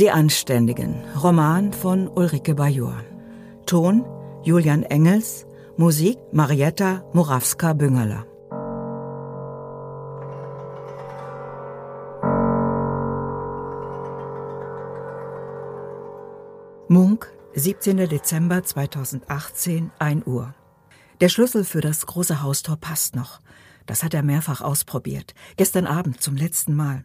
Die Anständigen, Roman von Ulrike Bajor. Ton Julian Engels, Musik Marietta Morawska-Büngerler. Munk, 17. Dezember 2018, 1 Uhr. Der Schlüssel für das große Haustor passt noch. Das hat er mehrfach ausprobiert. Gestern Abend zum letzten Mal.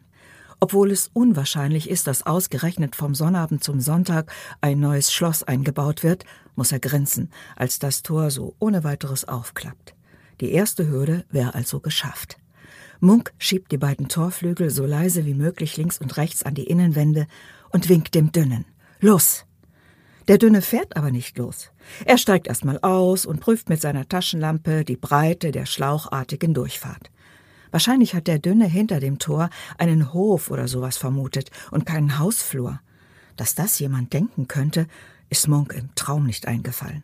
Obwohl es unwahrscheinlich ist, dass ausgerechnet vom Sonnabend zum Sonntag ein neues Schloss eingebaut wird, muss er grinsen, als das Tor so ohne weiteres aufklappt. Die erste Hürde wäre also geschafft. Munk schiebt die beiden Torflügel so leise wie möglich links und rechts an die Innenwände und winkt dem Dünnen. Los! Der Dünne fährt aber nicht los. Er steigt erstmal aus und prüft mit seiner Taschenlampe die Breite der schlauchartigen Durchfahrt. Wahrscheinlich hat der Dünne hinter dem Tor einen Hof oder sowas vermutet und keinen Hausflur. Dass das jemand denken könnte, ist Monk im Traum nicht eingefallen.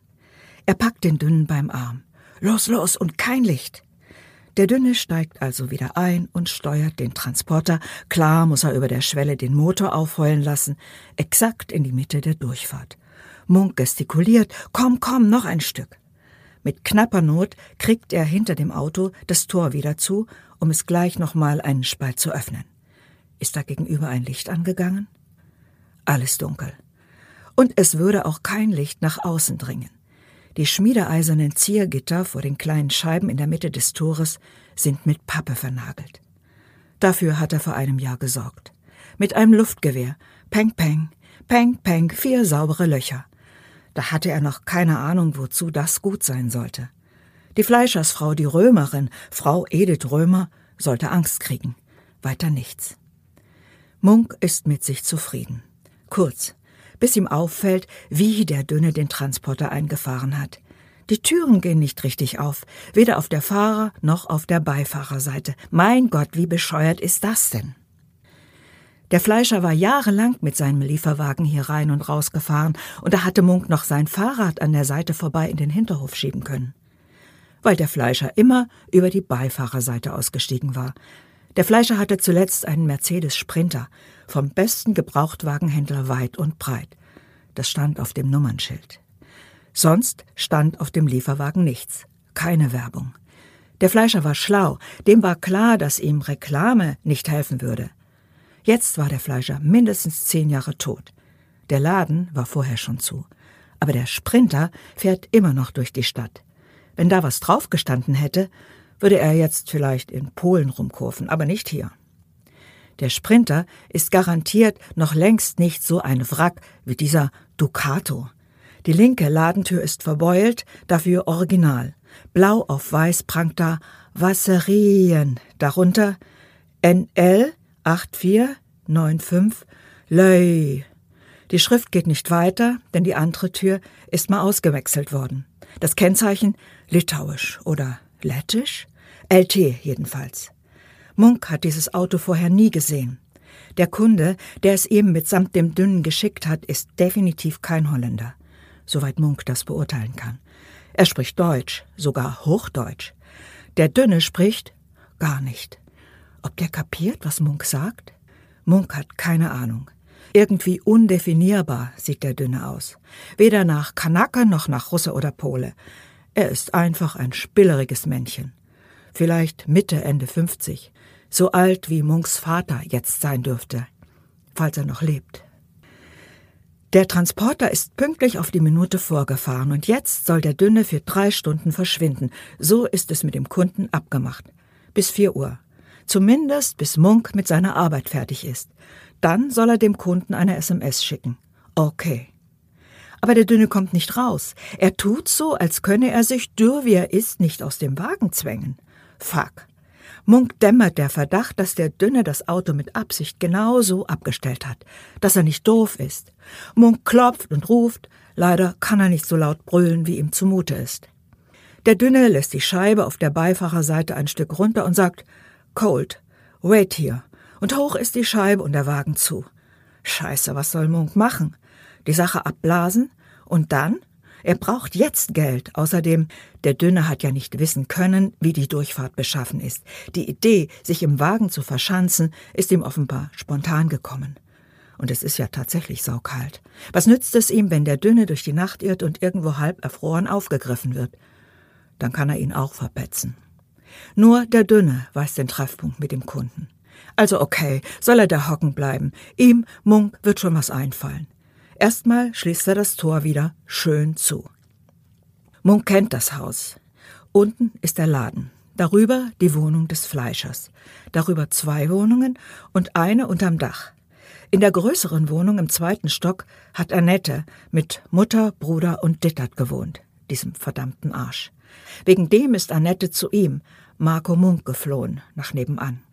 Er packt den Dünnen beim Arm. Los, los und kein Licht. Der Dünne steigt also wieder ein und steuert den Transporter. Klar muss er über der Schwelle den Motor aufheulen lassen, exakt in die Mitte der Durchfahrt. Munk gestikuliert, komm, komm, noch ein Stück. Mit knapper Not kriegt er hinter dem Auto das Tor wieder zu, um es gleich nochmal einen Spalt zu öffnen. Ist da gegenüber ein Licht angegangen? Alles dunkel. Und es würde auch kein Licht nach außen dringen. Die schmiedeeisernen Ziergitter vor den kleinen Scheiben in der Mitte des Tores sind mit Pappe vernagelt. Dafür hat er vor einem Jahr gesorgt. Mit einem Luftgewehr. Peng, peng, peng, peng, vier saubere Löcher. Da hatte er noch keine Ahnung, wozu das gut sein sollte. Die Fleischersfrau, die Römerin, Frau Edith Römer, sollte Angst kriegen. Weiter nichts. Munk ist mit sich zufrieden. Kurz, bis ihm auffällt, wie der Dünne den Transporter eingefahren hat. Die Türen gehen nicht richtig auf, weder auf der Fahrer- noch auf der Beifahrerseite. Mein Gott, wie bescheuert ist das denn? Der Fleischer war jahrelang mit seinem Lieferwagen hier rein und raus gefahren, und da hatte Munk noch sein Fahrrad an der Seite vorbei in den Hinterhof schieben können. Weil der Fleischer immer über die Beifahrerseite ausgestiegen war. Der Fleischer hatte zuletzt einen Mercedes Sprinter, vom besten Gebrauchtwagenhändler weit und breit. Das stand auf dem Nummernschild. Sonst stand auf dem Lieferwagen nichts, keine Werbung. Der Fleischer war schlau, dem war klar, dass ihm Reklame nicht helfen würde. Jetzt war der Fleischer mindestens zehn Jahre tot. Der Laden war vorher schon zu. Aber der Sprinter fährt immer noch durch die Stadt. Wenn da was draufgestanden hätte, würde er jetzt vielleicht in Polen rumkurven, aber nicht hier. Der Sprinter ist garantiert noch längst nicht so ein Wrack wie dieser Ducato. Die linke Ladentür ist verbeult, dafür original. Blau auf weiß prangt da Wasserien, darunter NL 8495 Löy. Die Schrift geht nicht weiter, denn die andere Tür ist mal ausgewechselt worden. Das Kennzeichen litauisch oder lettisch? LT jedenfalls. Munk hat dieses Auto vorher nie gesehen. Der Kunde, der es ihm mitsamt dem Dünnen geschickt hat, ist definitiv kein Holländer. Soweit Munk das beurteilen kann. Er spricht Deutsch, sogar Hochdeutsch. Der Dünne spricht gar nicht. Ob der kapiert, was Munk sagt? Munk hat keine Ahnung. Irgendwie undefinierbar sieht der Dünne aus. Weder nach Kanake noch nach Russe oder Pole. Er ist einfach ein spilleriges Männchen. Vielleicht Mitte, Ende 50. So alt wie Munks Vater jetzt sein dürfte. Falls er noch lebt. Der Transporter ist pünktlich auf die Minute vorgefahren und jetzt soll der Dünne für drei Stunden verschwinden. So ist es mit dem Kunden abgemacht. Bis vier Uhr. Zumindest bis Munk mit seiner Arbeit fertig ist. Dann soll er dem Kunden eine SMS schicken. Okay. Aber der Dünne kommt nicht raus. Er tut so, als könne er sich, dürr wie er ist, nicht aus dem Wagen zwängen. Fuck. Munk dämmert der Verdacht, dass der Dünne das Auto mit Absicht genau so abgestellt hat, dass er nicht doof ist. Munk klopft und ruft, leider kann er nicht so laut brüllen, wie ihm zumute ist. Der Dünne lässt die Scheibe auf der Beifahrerseite ein Stück runter und sagt, Cold. Wait here. Und hoch ist die Scheibe und der Wagen zu. Scheiße, was soll Munk machen? Die Sache abblasen? Und dann? Er braucht jetzt Geld. Außerdem, der Dünne hat ja nicht wissen können, wie die Durchfahrt beschaffen ist. Die Idee, sich im Wagen zu verschanzen, ist ihm offenbar spontan gekommen. Und es ist ja tatsächlich saukalt. Was nützt es ihm, wenn der Dünne durch die Nacht irrt und irgendwo halb erfroren aufgegriffen wird? Dann kann er ihn auch verpetzen. Nur der Dünne weiß den Treffpunkt mit dem Kunden. Also okay, soll er da hocken bleiben. Ihm, Munk, wird schon was einfallen. Erstmal schließt er das Tor wieder schön zu. Munk kennt das Haus. Unten ist der Laden. Darüber die Wohnung des Fleischers. Darüber zwei Wohnungen und eine unterm Dach. In der größeren Wohnung im zweiten Stock hat Annette mit Mutter, Bruder und Dittert gewohnt, diesem verdammten Arsch. Wegen dem ist Annette zu ihm, Marco Munk, geflohen, nach nebenan.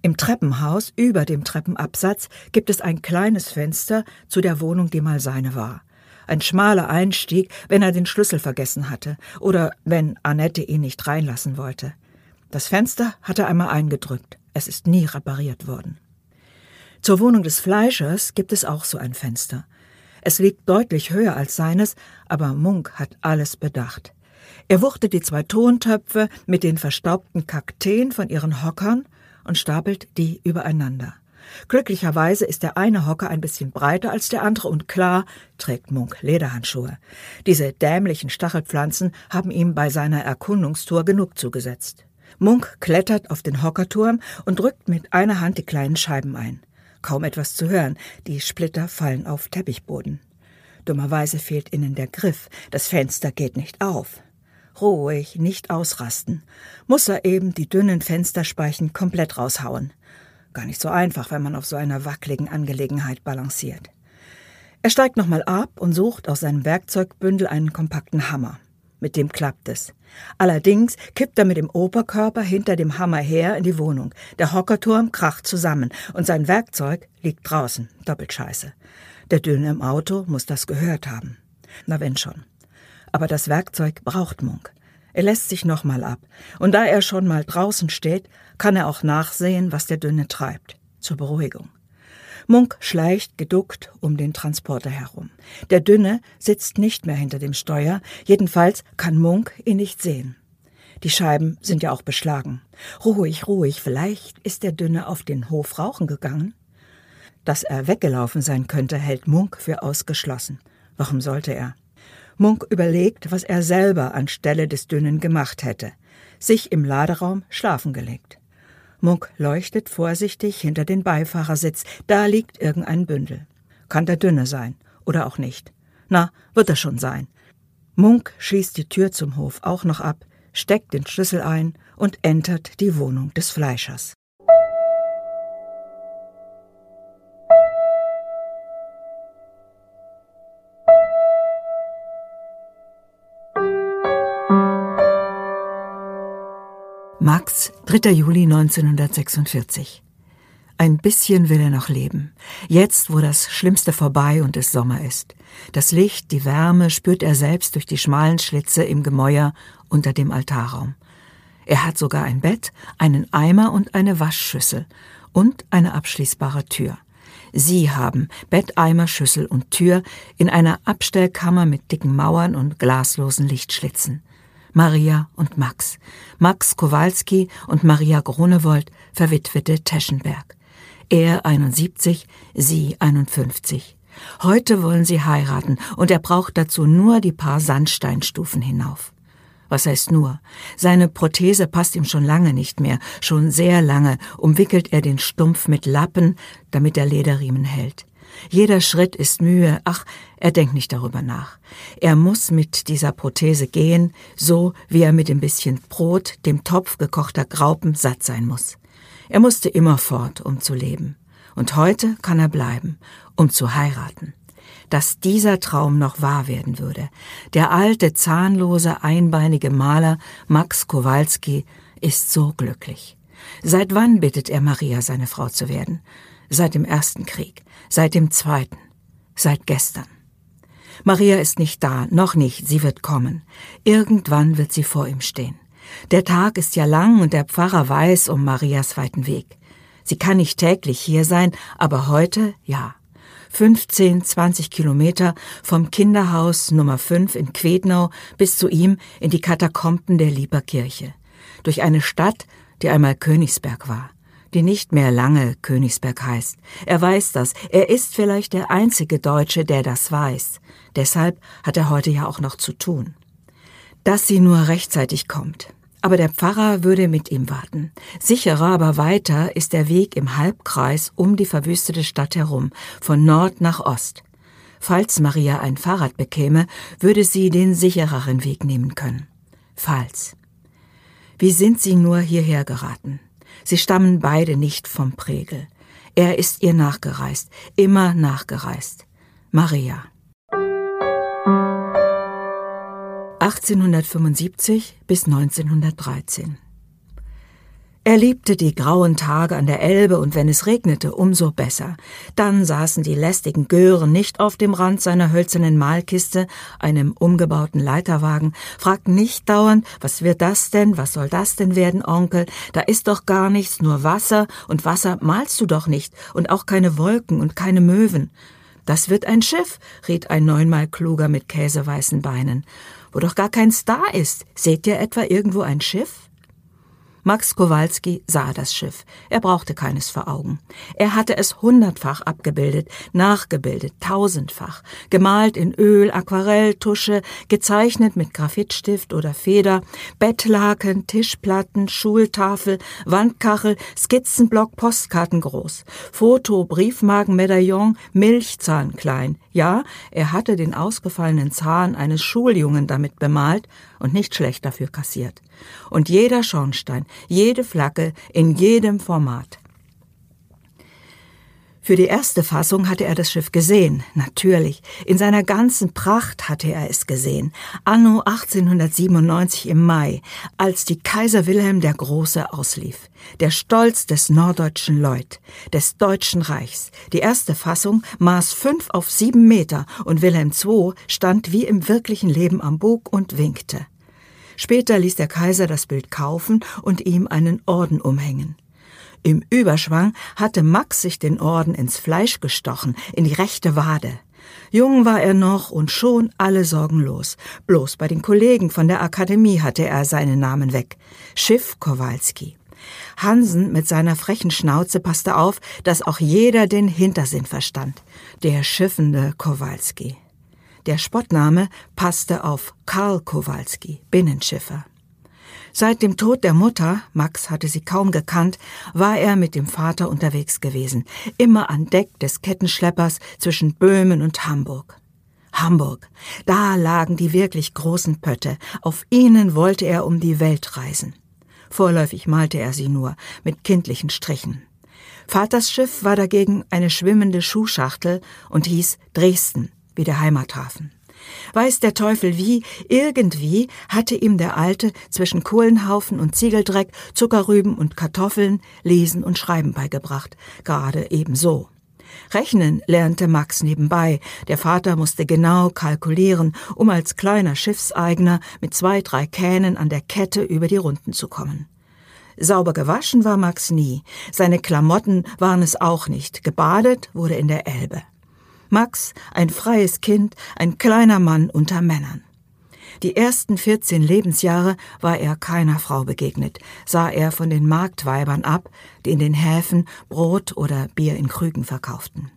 Im Treppenhaus über dem Treppenabsatz gibt es ein kleines Fenster zu der Wohnung, die mal seine war. Ein schmaler Einstieg, wenn er den Schlüssel vergessen hatte oder wenn Annette ihn nicht reinlassen wollte. Das Fenster hat er einmal eingedrückt. Es ist nie repariert worden. Zur Wohnung des Fleischers gibt es auch so ein Fenster. Es liegt deutlich höher als seines, aber Munk hat alles bedacht. Er wuchtet die zwei Tontöpfe mit den verstaubten Kakteen von ihren Hockern und stapelt die übereinander. Glücklicherweise ist der eine Hocker ein bisschen breiter als der andere und klar trägt Munk Lederhandschuhe. Diese dämlichen Stachelpflanzen haben ihm bei seiner Erkundungstour genug zugesetzt. Munk klettert auf den Hockerturm und drückt mit einer Hand die kleinen Scheiben ein. Kaum etwas zu hören, die Splitter fallen auf Teppichboden. Dummerweise fehlt innen der Griff, das Fenster geht nicht auf. Ruhig, nicht ausrasten. Muss er eben die dünnen Fensterspeichen komplett raushauen. Gar nicht so einfach, wenn man auf so einer wackeligen Angelegenheit balanciert. Er steigt nochmal ab und sucht aus seinem Werkzeugbündel einen kompakten Hammer. Mit dem klappt es. Allerdings kippt er mit dem Oberkörper hinter dem Hammer her in die Wohnung. Der Hockerturm kracht zusammen und sein Werkzeug liegt draußen. Doppelt scheiße. Der Dünne im Auto muss das gehört haben. Na wenn schon. Aber das Werkzeug braucht Munk. Er lässt sich nochmal ab. Und da er schon mal draußen steht, kann er auch nachsehen, was der Dünne treibt. Zur Beruhigung. Munk schleicht geduckt um den Transporter herum. Der Dünne sitzt nicht mehr hinter dem Steuer, jedenfalls kann Munk ihn nicht sehen. Die Scheiben sind ja auch beschlagen. Ruhig, ruhig, vielleicht ist der Dünne auf den Hof rauchen gegangen. Dass er weggelaufen sein könnte, hält Munk für ausgeschlossen. Warum sollte er? Munk überlegt, was er selber anstelle des Dünnen gemacht hätte. Sich im Laderaum schlafen gelegt. Munk leuchtet vorsichtig hinter den Beifahrersitz. Da liegt irgendein Bündel. Kann der Dünne sein oder auch nicht. Na, wird er schon sein. Munk schließt die Tür zum Hof auch noch ab, steckt den Schlüssel ein und entert die Wohnung des Fleischers. Max, 3. Juli 1946. Ein bisschen will er noch leben. Jetzt, wo das Schlimmste vorbei und es Sommer ist. Das Licht, die Wärme spürt er selbst durch die schmalen Schlitze im Gemäuer unter dem Altarraum. Er hat sogar ein Bett, einen Eimer und eine Waschschüssel und eine abschließbare Tür. Sie haben Bett, Eimer, Schüssel und Tür in einer Abstellkammer mit dicken Mauern und glaslosen Lichtschlitzen. Maria und Max, Max Kowalski und Maria Grunewold, verwitwete Teschenberg. Er 71, sie 51. Heute wollen sie heiraten und er braucht dazu nur die paar Sandsteinstufen hinauf. Was heißt nur? Seine Prothese passt ihm schon lange nicht mehr. Schon sehr lange umwickelt er den Stumpf mit Lappen, damit der Lederriemen hält. Jeder Schritt ist Mühe. Ach, er denkt nicht darüber nach. Er muss mit dieser Prothese gehen, so wie er mit dem bisschen Brot, dem Topf gekochter Graupen satt sein muss. Er musste immer fort, um zu leben. Und heute kann er bleiben, um zu heiraten. Dass dieser Traum noch wahr werden würde. Der alte, zahnlose, einbeinige Maler Max Kowalski ist so glücklich. Seit wann bittet er Maria, seine Frau zu werden? Seit dem ersten Krieg, seit dem zweiten, seit gestern. Maria ist nicht da, noch nicht, sie wird kommen. Irgendwann wird sie vor ihm stehen. Der Tag ist ja lang und der Pfarrer weiß um Marias weiten Weg. Sie kann nicht täglich hier sein, aber heute ja. 15, 20 Kilometer vom Kinderhaus Nummer 5 in Quednau bis zu ihm in die Katakomben der Lieberkirche. Durch eine Stadt, die einmal Königsberg war die nicht mehr lange Königsberg heißt. Er weiß das. Er ist vielleicht der einzige Deutsche, der das weiß. Deshalb hat er heute ja auch noch zu tun. Dass sie nur rechtzeitig kommt. Aber der Pfarrer würde mit ihm warten. Sicherer, aber weiter ist der Weg im Halbkreis um die verwüstete Stadt herum, von Nord nach Ost. Falls Maria ein Fahrrad bekäme, würde sie den sichereren Weg nehmen können. Falls. Wie sind sie nur hierher geraten? Sie stammen beide nicht vom Pregel. Er ist ihr nachgereist, immer nachgereist. Maria. 1875 bis 1913. Er liebte die grauen Tage an der Elbe und wenn es regnete, umso besser. Dann saßen die lästigen Gören nicht auf dem Rand seiner hölzernen Malkiste, einem umgebauten Leiterwagen, fragten nicht dauernd, was wird das denn, was soll das denn werden, Onkel, da ist doch gar nichts, nur Wasser, und Wasser malst du doch nicht, und auch keine Wolken und keine Möwen. Das wird ein Schiff, riet ein neunmal kluger mit käseweißen Beinen. Wo doch gar keins da ist, seht ihr etwa irgendwo ein Schiff? Max Kowalski sah das Schiff. Er brauchte keines vor Augen. Er hatte es hundertfach abgebildet, nachgebildet, tausendfach, gemalt in Öl, Aquarell, Tusche, gezeichnet mit Graphitstift oder Feder, Bettlaken, Tischplatten, Schultafel, Wandkachel, Skizzenblock, Postkarten groß, Foto, Briefmarken, Medaillon, Milchzahn klein. Ja, er hatte den ausgefallenen Zahn eines Schuljungen damit bemalt und nicht schlecht dafür kassiert. Und jeder Schornstein, jede Flagge in jedem Format. Für die erste Fassung hatte er das Schiff gesehen, natürlich. In seiner ganzen Pracht hatte er es gesehen. Anno 1897 im Mai, als die Kaiser Wilhelm der Große auslief. Der Stolz des norddeutschen Leut, des Deutschen Reichs. Die erste Fassung maß fünf auf sieben Meter und Wilhelm II stand wie im wirklichen Leben am Bug und winkte. Später ließ der Kaiser das Bild kaufen und ihm einen Orden umhängen. Im Überschwang hatte Max sich den Orden ins Fleisch gestochen, in die rechte Wade. Jung war er noch und schon alle Sorgen los. Bloß bei den Kollegen von der Akademie hatte er seinen Namen weg. Schiff Kowalski. Hansen mit seiner frechen Schnauze passte auf, dass auch jeder den Hintersinn verstand. Der schiffende Kowalski. Der Spottname passte auf Karl Kowalski, Binnenschiffer. Seit dem Tod der Mutter, Max hatte sie kaum gekannt, war er mit dem Vater unterwegs gewesen, immer an Deck des Kettenschleppers zwischen Böhmen und Hamburg. Hamburg, da lagen die wirklich großen Pötte, auf ihnen wollte er um die Welt reisen. Vorläufig malte er sie nur mit kindlichen Strichen. Vaters Schiff war dagegen eine schwimmende Schuhschachtel und hieß Dresden, wie der Heimathafen. Weiß der Teufel wie, irgendwie hatte ihm der Alte zwischen Kohlenhaufen und Ziegeldreck, Zuckerrüben und Kartoffeln Lesen und Schreiben beigebracht, gerade ebenso. Rechnen lernte Max nebenbei. Der Vater musste genau kalkulieren, um als kleiner Schiffseigner mit zwei, drei Kähnen an der Kette über die Runden zu kommen. Sauber gewaschen war Max nie. Seine Klamotten waren es auch nicht. Gebadet wurde in der Elbe. Max, ein freies Kind, ein kleiner Mann unter Männern. Die ersten 14 Lebensjahre war er keiner Frau begegnet, sah er von den Marktweibern ab, die in den Häfen Brot oder Bier in Krügen verkauften.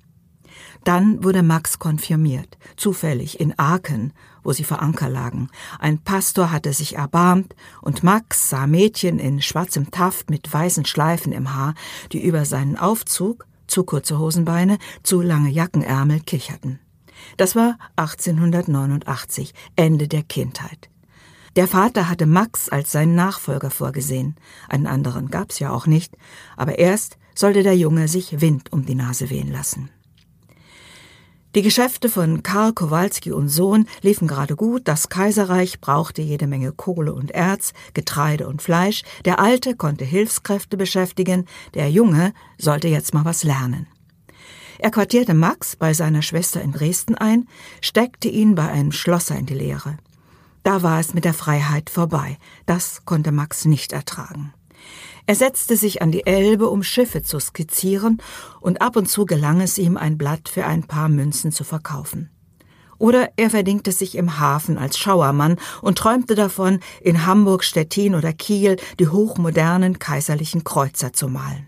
Dann wurde Max konfirmiert, zufällig in Aachen, wo sie vor Anker lagen. Ein Pastor hatte sich erbarmt, und Max sah Mädchen in schwarzem Taft mit weißen Schleifen im Haar, die über seinen Aufzug, zu kurze Hosenbeine, zu lange Jackenärmel kicherten. Das war 1889, Ende der Kindheit. Der Vater hatte Max als seinen Nachfolger vorgesehen. Einen anderen gab's ja auch nicht, aber erst sollte der Junge sich Wind um die Nase wehen lassen. Die Geschäfte von Karl Kowalski und Sohn liefen gerade gut, das Kaiserreich brauchte jede Menge Kohle und Erz, Getreide und Fleisch, der Alte konnte Hilfskräfte beschäftigen, der Junge sollte jetzt mal was lernen. Er quartierte Max bei seiner Schwester in Dresden ein, steckte ihn bei einem Schlosser in die Lehre. Da war es mit der Freiheit vorbei, das konnte Max nicht ertragen. Er setzte sich an die Elbe, um Schiffe zu skizzieren, und ab und zu gelang es ihm, ein Blatt für ein paar Münzen zu verkaufen. Oder er verdingte sich im Hafen als Schauermann und träumte davon, in Hamburg, Stettin oder Kiel die hochmodernen kaiserlichen Kreuzer zu malen.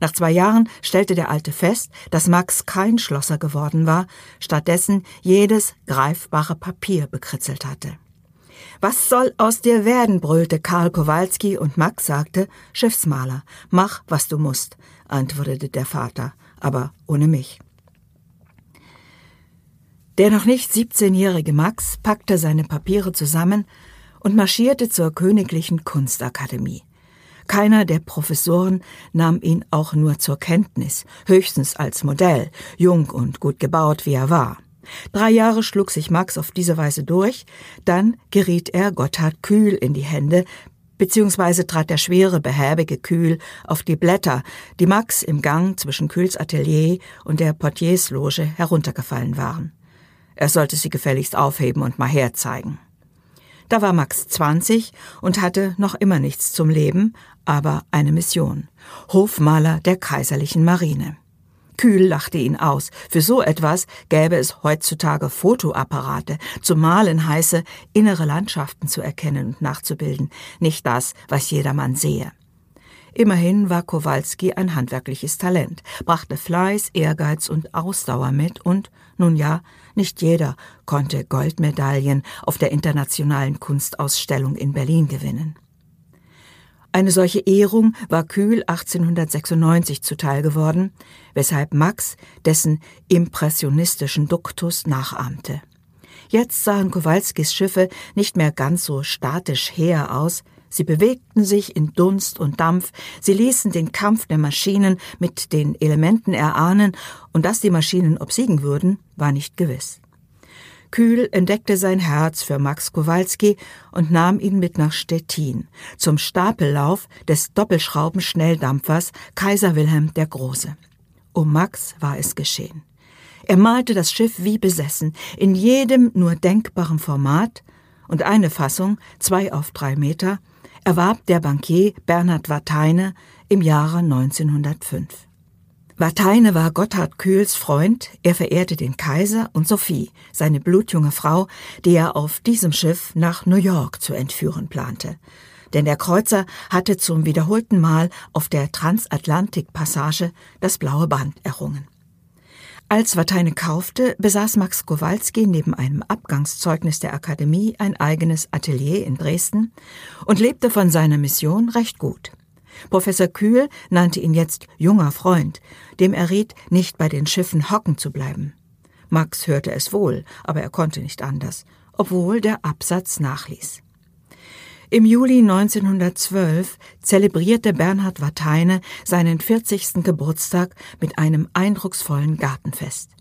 Nach zwei Jahren stellte der Alte fest, dass Max kein Schlosser geworden war, stattdessen jedes greifbare Papier bekritzelt hatte. Was soll aus dir werden? brüllte Karl Kowalski und Max sagte, Schiffsmaler, mach, was du musst, antwortete der Vater, aber ohne mich. Der noch nicht 17-jährige Max packte seine Papiere zusammen und marschierte zur Königlichen Kunstakademie. Keiner der Professoren nahm ihn auch nur zur Kenntnis, höchstens als Modell, jung und gut gebaut, wie er war. Drei Jahre schlug sich Max auf diese Weise durch, dann geriet er Gotthard Kühl in die Hände, beziehungsweise trat der schwere, behäbige Kühl auf die Blätter, die Max im Gang zwischen Kühls Atelier und der Portiersloge heruntergefallen waren. Er sollte sie gefälligst aufheben und mal herzeigen. Da war Max 20 und hatte noch immer nichts zum Leben, aber eine Mission. Hofmaler der kaiserlichen Marine. Kühl lachte ihn aus. Für so etwas gäbe es heutzutage Fotoapparate. Zu malen heiße, innere Landschaften zu erkennen und nachzubilden, nicht das, was jedermann sehe. Immerhin war Kowalski ein handwerkliches Talent, brachte Fleiß, Ehrgeiz und Ausdauer mit und, nun ja, nicht jeder konnte Goldmedaillen auf der internationalen Kunstausstellung in Berlin gewinnen. Eine solche Ehrung war Kühl 1896 zuteil geworden, weshalb Max dessen impressionistischen Duktus nachahmte. Jetzt sahen Kowalskis Schiffe nicht mehr ganz so statisch her aus, Sie bewegten sich in Dunst und Dampf, sie ließen den Kampf der Maschinen mit den Elementen erahnen, und dass die Maschinen obsiegen würden, war nicht gewiss. Kühl entdeckte sein Herz für Max Kowalski und nahm ihn mit nach Stettin, zum Stapellauf des Doppelschraubenschnelldampfers Kaiser Wilhelm der Große. Um Max war es geschehen. Er malte das Schiff wie besessen, in jedem nur denkbaren Format, und eine Fassung, zwei auf drei Meter, erwarb der Bankier Bernhard Wateine im Jahre 1905. Wateine war Gotthard Kühls Freund, er verehrte den Kaiser und Sophie, seine blutjunge Frau, die er auf diesem Schiff nach New York zu entführen plante. Denn der Kreuzer hatte zum wiederholten Mal auf der Transatlantikpassage das blaue Band errungen. Als Wateine kaufte, besaß Max Kowalski neben einem Abgangszeugnis der Akademie ein eigenes Atelier in Dresden und lebte von seiner Mission recht gut. Professor Kühl nannte ihn jetzt junger Freund, dem er riet, nicht bei den Schiffen hocken zu bleiben. Max hörte es wohl, aber er konnte nicht anders, obwohl der Absatz nachließ. Im Juli 1912 zelebrierte Bernhard Wateine seinen 40. Geburtstag mit einem eindrucksvollen Gartenfest.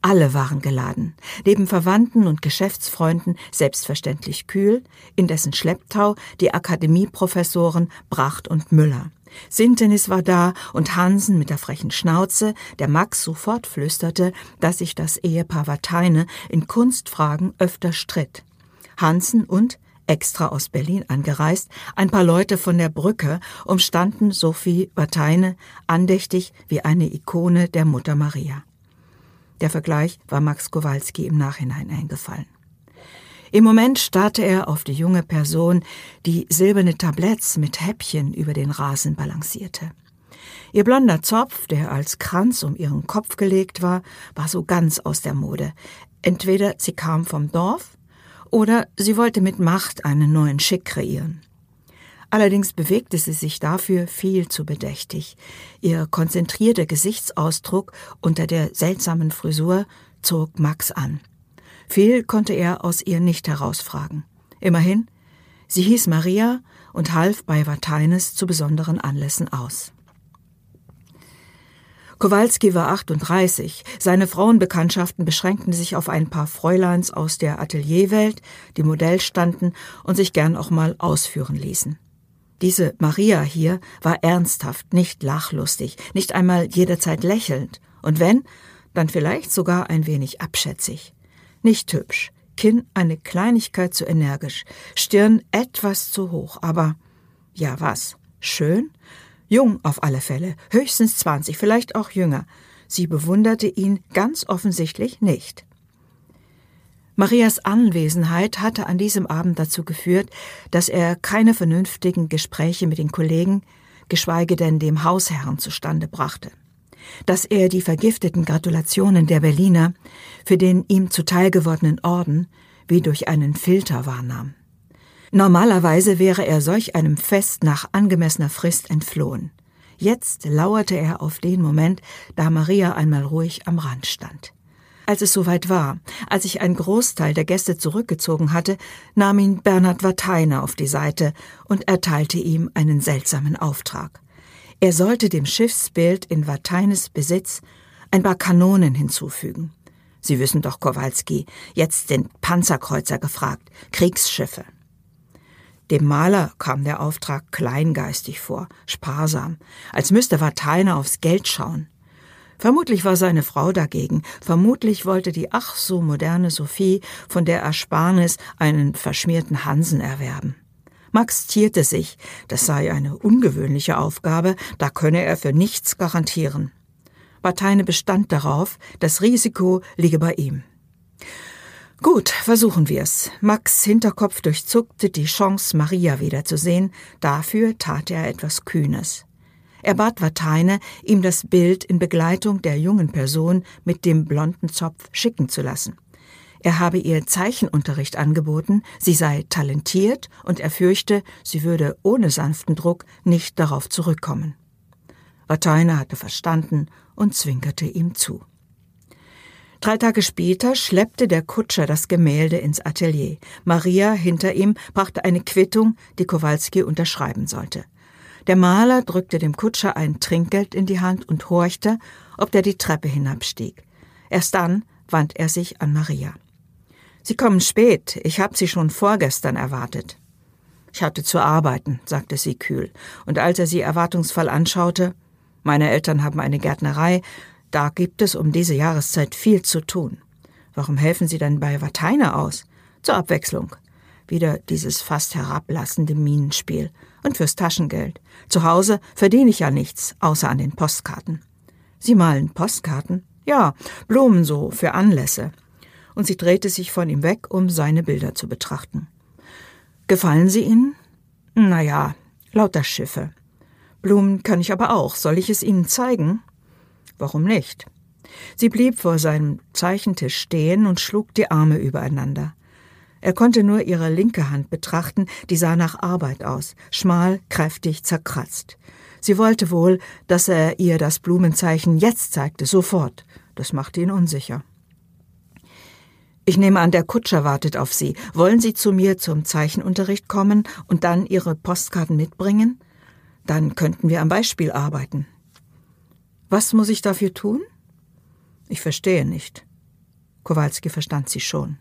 Alle waren geladen, neben Verwandten und Geschäftsfreunden selbstverständlich Kühl, in dessen Schlepptau die Akademieprofessoren Bracht und Müller. Sintenis war da und Hansen mit der frechen Schnauze, der Max sofort flüsterte, dass sich das Ehepaar Wateine in Kunstfragen öfter stritt. Hansen und extra aus Berlin angereist, ein paar Leute von der Brücke umstanden Sophie Wateine andächtig wie eine Ikone der Mutter Maria. Der Vergleich war Max Kowalski im Nachhinein eingefallen. Im Moment starrte er auf die junge Person, die silberne Tabletts mit Häppchen über den Rasen balancierte. Ihr blonder Zopf, der als Kranz um ihren Kopf gelegt war, war so ganz aus der Mode. Entweder sie kam vom Dorf oder sie wollte mit Macht einen neuen Schick kreieren. Allerdings bewegte sie sich dafür viel zu bedächtig. Ihr konzentrierter Gesichtsausdruck unter der seltsamen Frisur zog Max an. Viel konnte er aus ihr nicht herausfragen. Immerhin, sie hieß Maria und half bei Vateines zu besonderen Anlässen aus. Kowalski war 38. Seine Frauenbekanntschaften beschränkten sich auf ein paar Fräuleins aus der Atelierwelt, die Modell standen und sich gern auch mal ausführen ließen. Diese Maria hier war ernsthaft, nicht lachlustig, nicht einmal jederzeit lächelnd. Und wenn, dann vielleicht sogar ein wenig abschätzig. Nicht hübsch, Kinn eine Kleinigkeit zu energisch, Stirn etwas zu hoch, aber ja was, schön? Jung auf alle Fälle, höchstens 20, vielleicht auch jünger. Sie bewunderte ihn ganz offensichtlich nicht. Marias Anwesenheit hatte an diesem Abend dazu geführt, dass er keine vernünftigen Gespräche mit den Kollegen, geschweige denn dem Hausherrn zustande brachte. Dass er die vergifteten Gratulationen der Berliner für den ihm zuteil gewordenen Orden wie durch einen Filter wahrnahm. Normalerweise wäre er solch einem Fest nach angemessener Frist entflohen. Jetzt lauerte er auf den Moment, da Maria einmal ruhig am Rand stand. Als es soweit war, als sich ein Großteil der Gäste zurückgezogen hatte, nahm ihn Bernhard Wateiner auf die Seite und erteilte ihm einen seltsamen Auftrag. Er sollte dem Schiffsbild in Wateines Besitz ein paar Kanonen hinzufügen. Sie wissen doch, Kowalski, jetzt sind Panzerkreuzer gefragt, Kriegsschiffe. Dem Maler kam der Auftrag kleingeistig vor, sparsam, als müsste Wateiner aufs Geld schauen. Vermutlich war seine Frau dagegen, vermutlich wollte die ach so moderne Sophie von der Ersparnis einen verschmierten Hansen erwerben. Max zierte sich, das sei eine ungewöhnliche Aufgabe, da könne er für nichts garantieren. Bateine bestand darauf, das Risiko liege bei ihm. Gut, versuchen wir's. Max Hinterkopf durchzuckte die Chance, Maria wiederzusehen. Dafür tat er etwas Kühnes. Er bat Wateine, ihm das Bild in Begleitung der jungen Person mit dem blonden Zopf schicken zu lassen. Er habe ihr Zeichenunterricht angeboten, sie sei talentiert und er fürchte, sie würde ohne sanften Druck nicht darauf zurückkommen. Wateine hatte verstanden und zwinkerte ihm zu. Drei Tage später schleppte der Kutscher das Gemälde ins Atelier. Maria hinter ihm brachte eine Quittung, die Kowalski unterschreiben sollte. Der Maler drückte dem Kutscher ein Trinkgeld in die Hand und horchte, ob der die Treppe hinabstieg. Erst dann wandte er sich an Maria. Sie kommen spät, ich habe Sie schon vorgestern erwartet. Ich hatte zu arbeiten, sagte sie kühl, und als er sie erwartungsvoll anschaute, meine Eltern haben eine Gärtnerei, da gibt es um diese Jahreszeit viel zu tun. Warum helfen Sie denn bei Wateiner aus? Zur Abwechslung. Wieder dieses fast herablassende Minenspiel. Und fürs Taschengeld. Zu Hause verdiene ich ja nichts, außer an den Postkarten. Sie malen Postkarten? Ja, Blumen so, für Anlässe. Und sie drehte sich von ihm weg, um seine Bilder zu betrachten. Gefallen sie Ihnen? Na ja, lauter Schiffe. Blumen kann ich aber auch. Soll ich es Ihnen zeigen? Warum nicht? Sie blieb vor seinem Zeichentisch stehen und schlug die Arme übereinander. Er konnte nur ihre linke Hand betrachten, die sah nach Arbeit aus, schmal, kräftig, zerkratzt. Sie wollte wohl, dass er ihr das Blumenzeichen jetzt zeigte, sofort. Das machte ihn unsicher. Ich nehme an, der Kutscher wartet auf Sie. Wollen Sie zu mir zum Zeichenunterricht kommen und dann Ihre Postkarten mitbringen? Dann könnten wir am Beispiel arbeiten. Was muss ich dafür tun? Ich verstehe nicht. Kowalski verstand sie schon.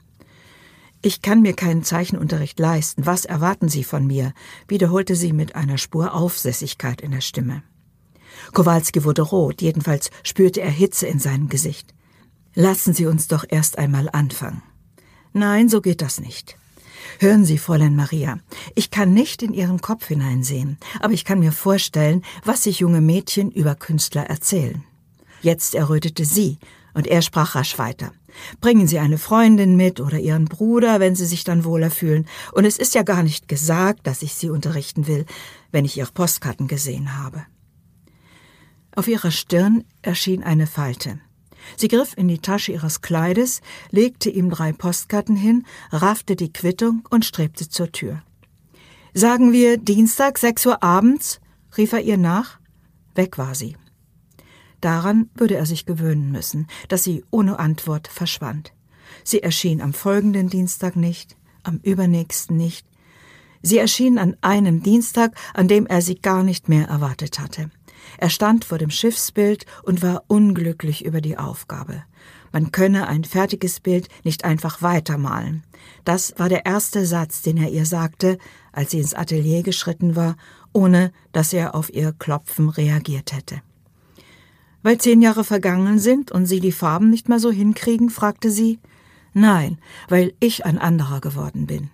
Ich kann mir keinen Zeichenunterricht leisten. Was erwarten Sie von mir? wiederholte sie mit einer Spur Aufsässigkeit in der Stimme. Kowalski wurde rot, jedenfalls spürte er Hitze in seinem Gesicht. Lassen Sie uns doch erst einmal anfangen. Nein, so geht das nicht. Hören Sie, Fräulein Maria, ich kann nicht in Ihren Kopf hineinsehen, aber ich kann mir vorstellen, was sich junge Mädchen über Künstler erzählen. Jetzt errötete sie, und er sprach rasch weiter. Bringen Sie eine Freundin mit oder Ihren Bruder, wenn Sie sich dann wohler fühlen, und es ist ja gar nicht gesagt, dass ich Sie unterrichten will, wenn ich Ihre Postkarten gesehen habe. Auf ihrer Stirn erschien eine Falte. Sie griff in die Tasche ihres Kleides, legte ihm drei Postkarten hin, raffte die Quittung und strebte zur Tür. Sagen wir Dienstag, sechs Uhr abends? rief er ihr nach. Weg war sie. Daran würde er sich gewöhnen müssen, dass sie ohne Antwort verschwand. Sie erschien am folgenden Dienstag nicht, am übernächsten nicht. Sie erschien an einem Dienstag, an dem er sie gar nicht mehr erwartet hatte. Er stand vor dem Schiffsbild und war unglücklich über die Aufgabe. Man könne ein fertiges Bild nicht einfach weitermalen. Das war der erste Satz, den er ihr sagte, als sie ins Atelier geschritten war, ohne dass er auf ihr Klopfen reagiert hätte. Weil zehn Jahre vergangen sind und Sie die Farben nicht mehr so hinkriegen, fragte sie. Nein, weil ich ein anderer geworden bin.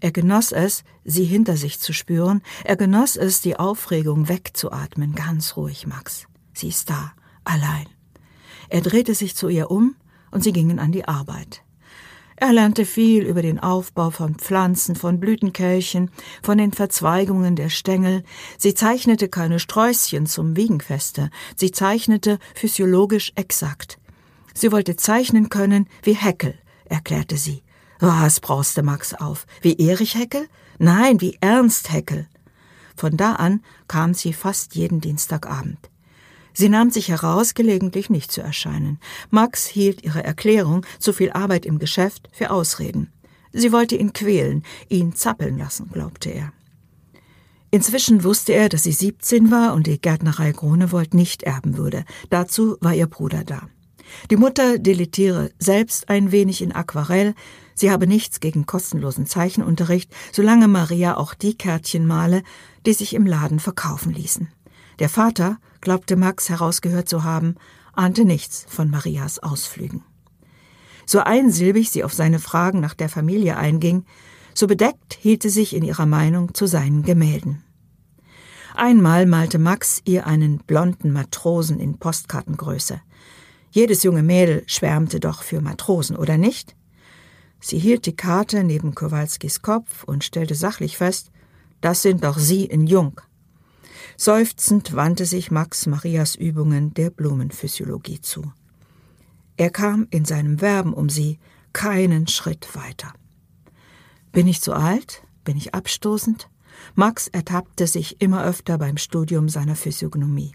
Er genoss es, sie hinter sich zu spüren, er genoss es, die Aufregung wegzuatmen, ganz ruhig, Max. Sie ist da, allein. Er drehte sich zu ihr um, und sie gingen an die Arbeit. Er lernte viel über den Aufbau von Pflanzen, von Blütenkelchen, von den Verzweigungen der Stängel. Sie zeichnete keine Sträußchen zum Wiegenfeste, sie zeichnete physiologisch exakt. Sie wollte zeichnen können wie Heckel, erklärte sie. Was brauste Max auf? Wie Erich Heckel? Nein, wie Ernst Heckel. Von da an kam sie fast jeden Dienstagabend. Sie nahm sich heraus, gelegentlich nicht zu erscheinen. Max hielt ihre Erklärung, zu viel Arbeit im Geschäft, für Ausreden. Sie wollte ihn quälen, ihn zappeln lassen, glaubte er. Inzwischen wusste er, dass sie 17 war und die Gärtnerei Gronewold nicht erben würde. Dazu war ihr Bruder da. Die Mutter deletiere selbst ein wenig in Aquarell, sie habe nichts gegen kostenlosen Zeichenunterricht, solange Maria auch die Kärtchen male, die sich im Laden verkaufen ließen. Der Vater, glaubte Max herausgehört zu haben, ahnte nichts von Marias Ausflügen. So einsilbig sie auf seine Fragen nach der Familie einging, so bedeckt hielt sie sich in ihrer Meinung zu seinen Gemälden. Einmal malte Max ihr einen blonden Matrosen in Postkartengröße. Jedes junge Mädel schwärmte doch für Matrosen, oder nicht? Sie hielt die Karte neben Kowalskis Kopf und stellte sachlich fest, das sind doch Sie in Jung. Seufzend wandte sich Max Marias Übungen der Blumenphysiologie zu. Er kam in seinem Werben um sie keinen Schritt weiter. Bin ich zu alt? Bin ich abstoßend? Max ertappte sich immer öfter beim Studium seiner Physiognomie.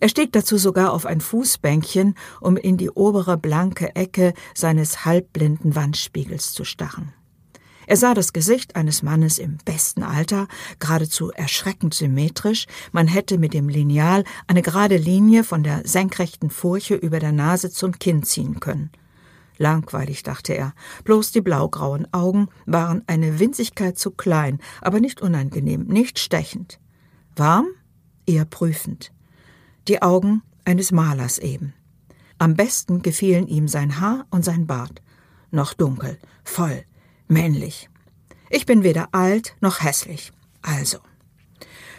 Er stieg dazu sogar auf ein Fußbänkchen, um in die obere blanke Ecke seines halbblinden Wandspiegels zu starren. Er sah das Gesicht eines Mannes im besten Alter, geradezu erschreckend symmetrisch, man hätte mit dem Lineal eine gerade Linie von der senkrechten Furche über der Nase zum Kinn ziehen können. Langweilig, dachte er, bloß die blaugrauen Augen waren eine Winzigkeit zu klein, aber nicht unangenehm, nicht stechend. Warm, eher prüfend. Die Augen eines Malers eben. Am besten gefielen ihm sein Haar und sein Bart. Noch dunkel, voll, männlich. Ich bin weder alt noch hässlich. Also.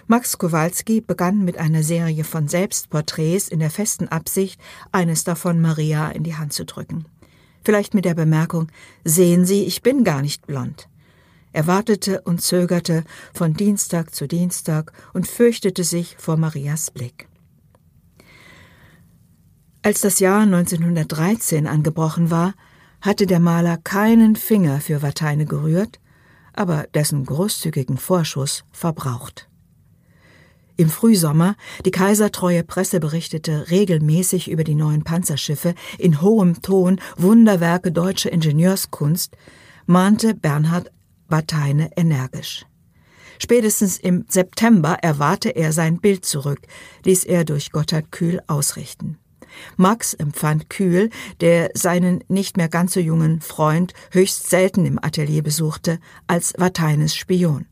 Max Kowalski begann mit einer Serie von Selbstporträts in der festen Absicht, eines davon Maria in die Hand zu drücken. Vielleicht mit der Bemerkung, sehen Sie, ich bin gar nicht blond. Er wartete und zögerte von Dienstag zu Dienstag und fürchtete sich vor Marias Blick. Als das Jahr 1913 angebrochen war, hatte der Maler keinen Finger für Wateine gerührt, aber dessen großzügigen Vorschuss verbraucht. Im Frühsommer, die kaisertreue Presse berichtete regelmäßig über die neuen Panzerschiffe in hohem Ton Wunderwerke deutscher Ingenieurskunst, mahnte Bernhard Wateine energisch. Spätestens im September erwarte er sein Bild zurück, ließ er durch Gotthard Kühl ausrichten. Max empfand Kühl, der seinen nicht mehr ganz so jungen Freund höchst selten im Atelier besuchte, als Wateines Spion.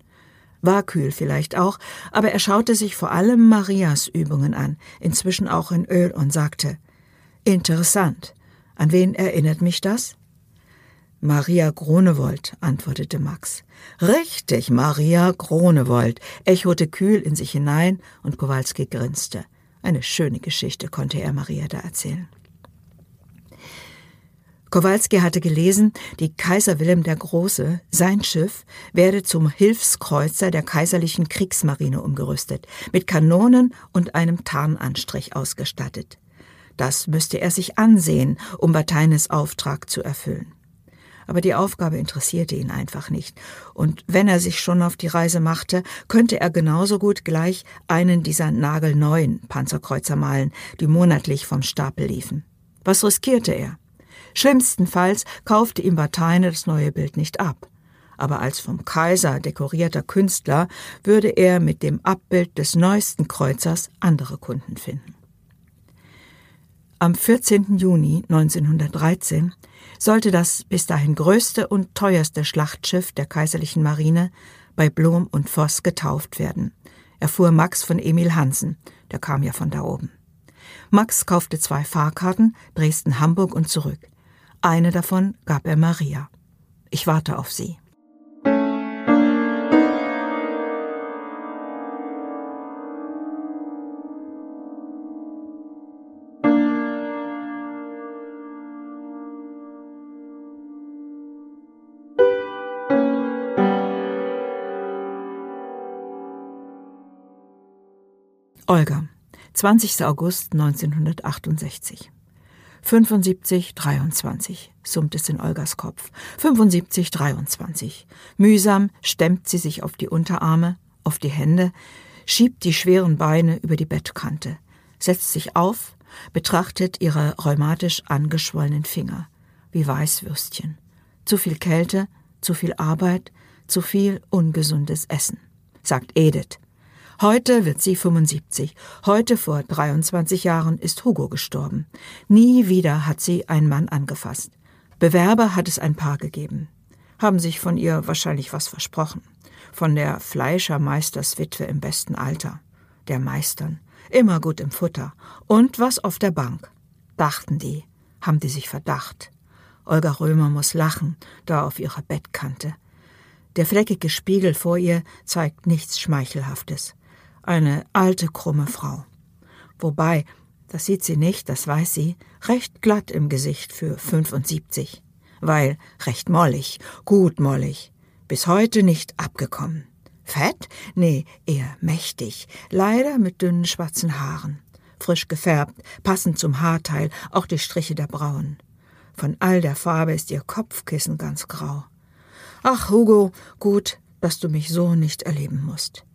War Kühl vielleicht auch, aber er schaute sich vor allem Marias Übungen an, inzwischen auch in Öl, und sagte Interessant. An wen erinnert mich das? Maria Gronewold, antwortete Max. Richtig, Maria Gronewold, echote Kühl in sich hinein und Kowalski grinste. Eine schöne Geschichte konnte er Maria da erzählen. Kowalski hatte gelesen, die Kaiser Wilhelm der Große, sein Schiff, werde zum Hilfskreuzer der kaiserlichen Kriegsmarine umgerüstet, mit Kanonen und einem Tarnanstrich ausgestattet. Das müsste er sich ansehen, um Bateines Auftrag zu erfüllen aber die Aufgabe interessierte ihn einfach nicht, und wenn er sich schon auf die Reise machte, könnte er genauso gut gleich einen dieser nagelneuen Panzerkreuzer malen, die monatlich vom Stapel liefen. Was riskierte er? Schlimmstenfalls kaufte ihm Bateine das neue Bild nicht ab. Aber als vom Kaiser dekorierter Künstler würde er mit dem Abbild des neuesten Kreuzers andere Kunden finden. Am 14. Juni 1913 sollte das bis dahin größte und teuerste Schlachtschiff der kaiserlichen Marine bei Blom und Voss getauft werden, erfuhr Max von Emil Hansen, der kam ja von da oben. Max kaufte zwei Fahrkarten, Dresden, Hamburg und zurück. Eine davon gab er Maria. Ich warte auf sie. 20. August 1968. 75, 23, summt es in Olgas Kopf. 75, 23. Mühsam stemmt sie sich auf die Unterarme, auf die Hände, schiebt die schweren Beine über die Bettkante, setzt sich auf, betrachtet ihre rheumatisch angeschwollenen Finger, wie Weißwürstchen. Zu viel Kälte, zu viel Arbeit, zu viel ungesundes Essen, sagt Edith. Heute wird sie 75. Heute vor 23 Jahren ist Hugo gestorben. Nie wieder hat sie einen Mann angefasst. Bewerber hat es ein paar gegeben. Haben sich von ihr wahrscheinlich was versprochen. Von der Fleischermeisterswitwe im besten Alter. Der Meistern. Immer gut im Futter. Und was auf der Bank. Dachten die. Haben die sich verdacht. Olga Römer muss lachen, da auf ihrer Bettkante. Der fleckige Spiegel vor ihr zeigt nichts Schmeichelhaftes. Eine alte, krumme Frau. Wobei, das sieht sie nicht, das weiß sie, recht glatt im Gesicht für 75. Weil recht mollig, gut mollig. Bis heute nicht abgekommen. Fett? Nee, eher mächtig. Leider mit dünnen schwarzen Haaren. Frisch gefärbt, passend zum Haarteil, auch die Striche der Brauen. Von all der Farbe ist ihr Kopfkissen ganz grau. Ach, Hugo, gut, dass du mich so nicht erleben musst.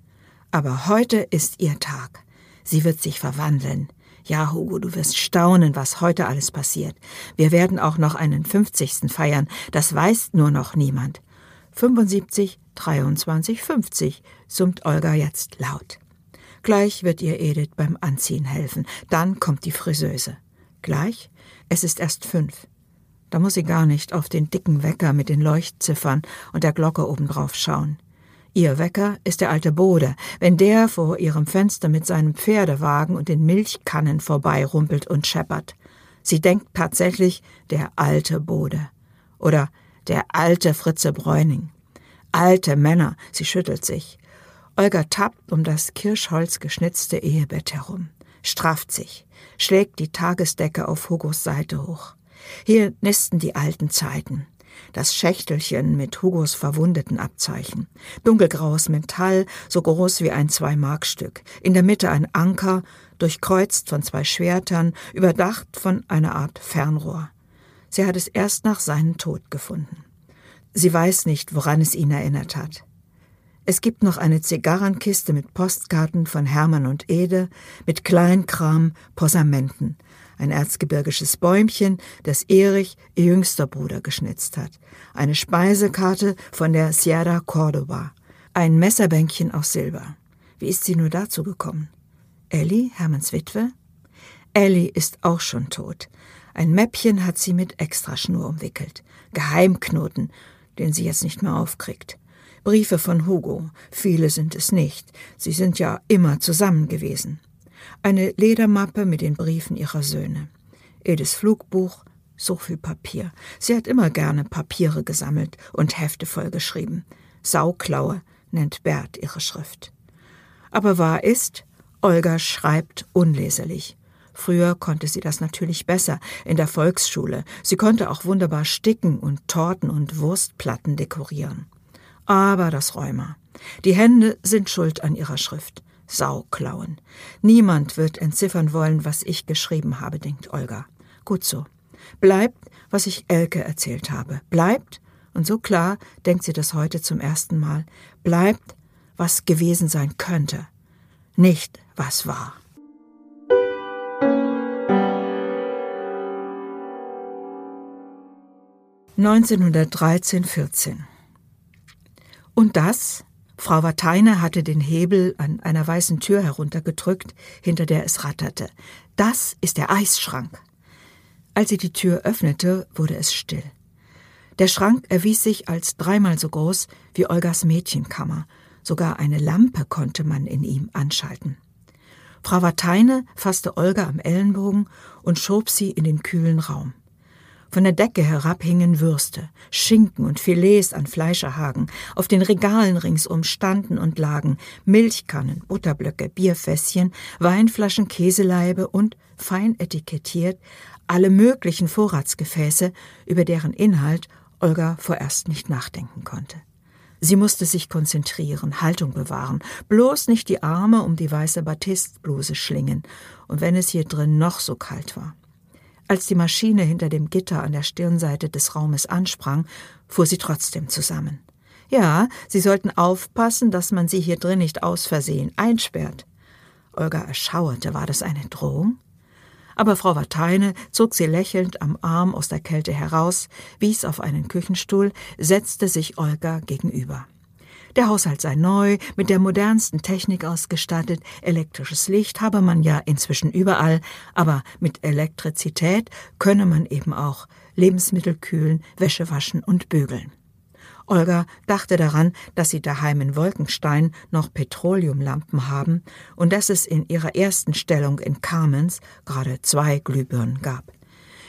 Aber heute ist ihr Tag. Sie wird sich verwandeln. Ja, Hugo, du wirst staunen, was heute alles passiert. Wir werden auch noch einen 50. feiern, das weiß nur noch niemand. 75, 23, 50, summt Olga jetzt laut. Gleich wird ihr Edith beim Anziehen helfen. Dann kommt die Friseuse. Gleich? Es ist erst fünf. Da muss sie gar nicht auf den dicken Wecker mit den Leuchtziffern und der Glocke obendrauf schauen. Ihr Wecker ist der alte Bode, wenn der vor ihrem Fenster mit seinem Pferdewagen und den Milchkannen vorbeirumpelt und scheppert. Sie denkt tatsächlich der alte Bode. Oder der alte Fritze Bräuning. Alte Männer, sie schüttelt sich. Olga tappt um das Kirschholz geschnitzte Ehebett herum, strafft sich, schlägt die Tagesdecke auf Hugos Seite hoch. Hier nisten die alten Zeiten. Das Schächtelchen mit Hugos verwundeten Abzeichen. Dunkelgraues Metall, so groß wie ein Zwei-Mark-Stück. In der Mitte ein Anker, durchkreuzt von zwei Schwertern, überdacht von einer Art Fernrohr. Sie hat es erst nach seinem Tod gefunden. Sie weiß nicht, woran es ihn erinnert hat. Es gibt noch eine Zigarrenkiste mit Postkarten von Hermann und Ede, mit Kleinkram, Posamenten, ein erzgebirgisches Bäumchen, das Erich, ihr jüngster Bruder, geschnitzt hat, eine Speisekarte von der Sierra Cordoba, ein Messerbänkchen aus Silber. Wie ist sie nur dazu gekommen? Ellie, Hermanns Witwe? Ellie ist auch schon tot. Ein Mäppchen hat sie mit Extraschnur umwickelt. Geheimknoten, den sie jetzt nicht mehr aufkriegt. Briefe von Hugo. Viele sind es nicht. Sie sind ja immer zusammen gewesen eine Ledermappe mit den Briefen ihrer Söhne. Ediths Flugbuch, so viel Papier. Sie hat immer gerne Papiere gesammelt und Hefte vollgeschrieben. Sauklaue nennt Bert ihre Schrift. Aber wahr ist, Olga schreibt unleserlich. Früher konnte sie das natürlich besser, in der Volksschule. Sie konnte auch wunderbar sticken und Torten und Wurstplatten dekorieren. Aber das Rheuma. Die Hände sind schuld an ihrer Schrift. Sauklauen. Niemand wird entziffern wollen, was ich geschrieben habe, denkt Olga. Gut so. Bleibt, was ich Elke erzählt habe. Bleibt, und so klar denkt sie das heute zum ersten Mal, bleibt, was gewesen sein könnte, nicht was war. Neunzehnhundertdreizehn, vierzehn. Und das Frau Wateine hatte den Hebel an einer weißen Tür heruntergedrückt, hinter der es ratterte. Das ist der Eisschrank. Als sie die Tür öffnete, wurde es still. Der Schrank erwies sich als dreimal so groß wie Olgas Mädchenkammer. Sogar eine Lampe konnte man in ihm anschalten. Frau Wateine fasste Olga am Ellenbogen und schob sie in den kühlen Raum. Von der Decke herab hingen Würste, Schinken und Filets an Fleischerhaken. Auf den Regalen ringsum standen und lagen Milchkannen, Butterblöcke, Bierfässchen, Weinflaschen, Käseleibe und, fein etikettiert, alle möglichen Vorratsgefäße, über deren Inhalt Olga vorerst nicht nachdenken konnte. Sie musste sich konzentrieren, Haltung bewahren, bloß nicht die Arme um die weiße Batistbluse schlingen, und wenn es hier drin noch so kalt war. Als die Maschine hinter dem Gitter an der Stirnseite des Raumes ansprang, fuhr sie trotzdem zusammen. Ja, sie sollten aufpassen, dass man sie hier drin nicht aus Versehen einsperrt. Olga erschauerte, war das eine Drohung? Aber Frau Wateine zog sie lächelnd am Arm aus der Kälte heraus, wies auf einen Küchenstuhl, setzte sich Olga gegenüber. Der Haushalt sei neu, mit der modernsten Technik ausgestattet, elektrisches Licht habe man ja inzwischen überall, aber mit Elektrizität könne man eben auch Lebensmittel kühlen, Wäsche waschen und bügeln. Olga dachte daran, dass sie daheim in Wolkenstein noch Petroleumlampen haben und dass es in ihrer ersten Stellung in Carmens gerade zwei Glühbirnen gab.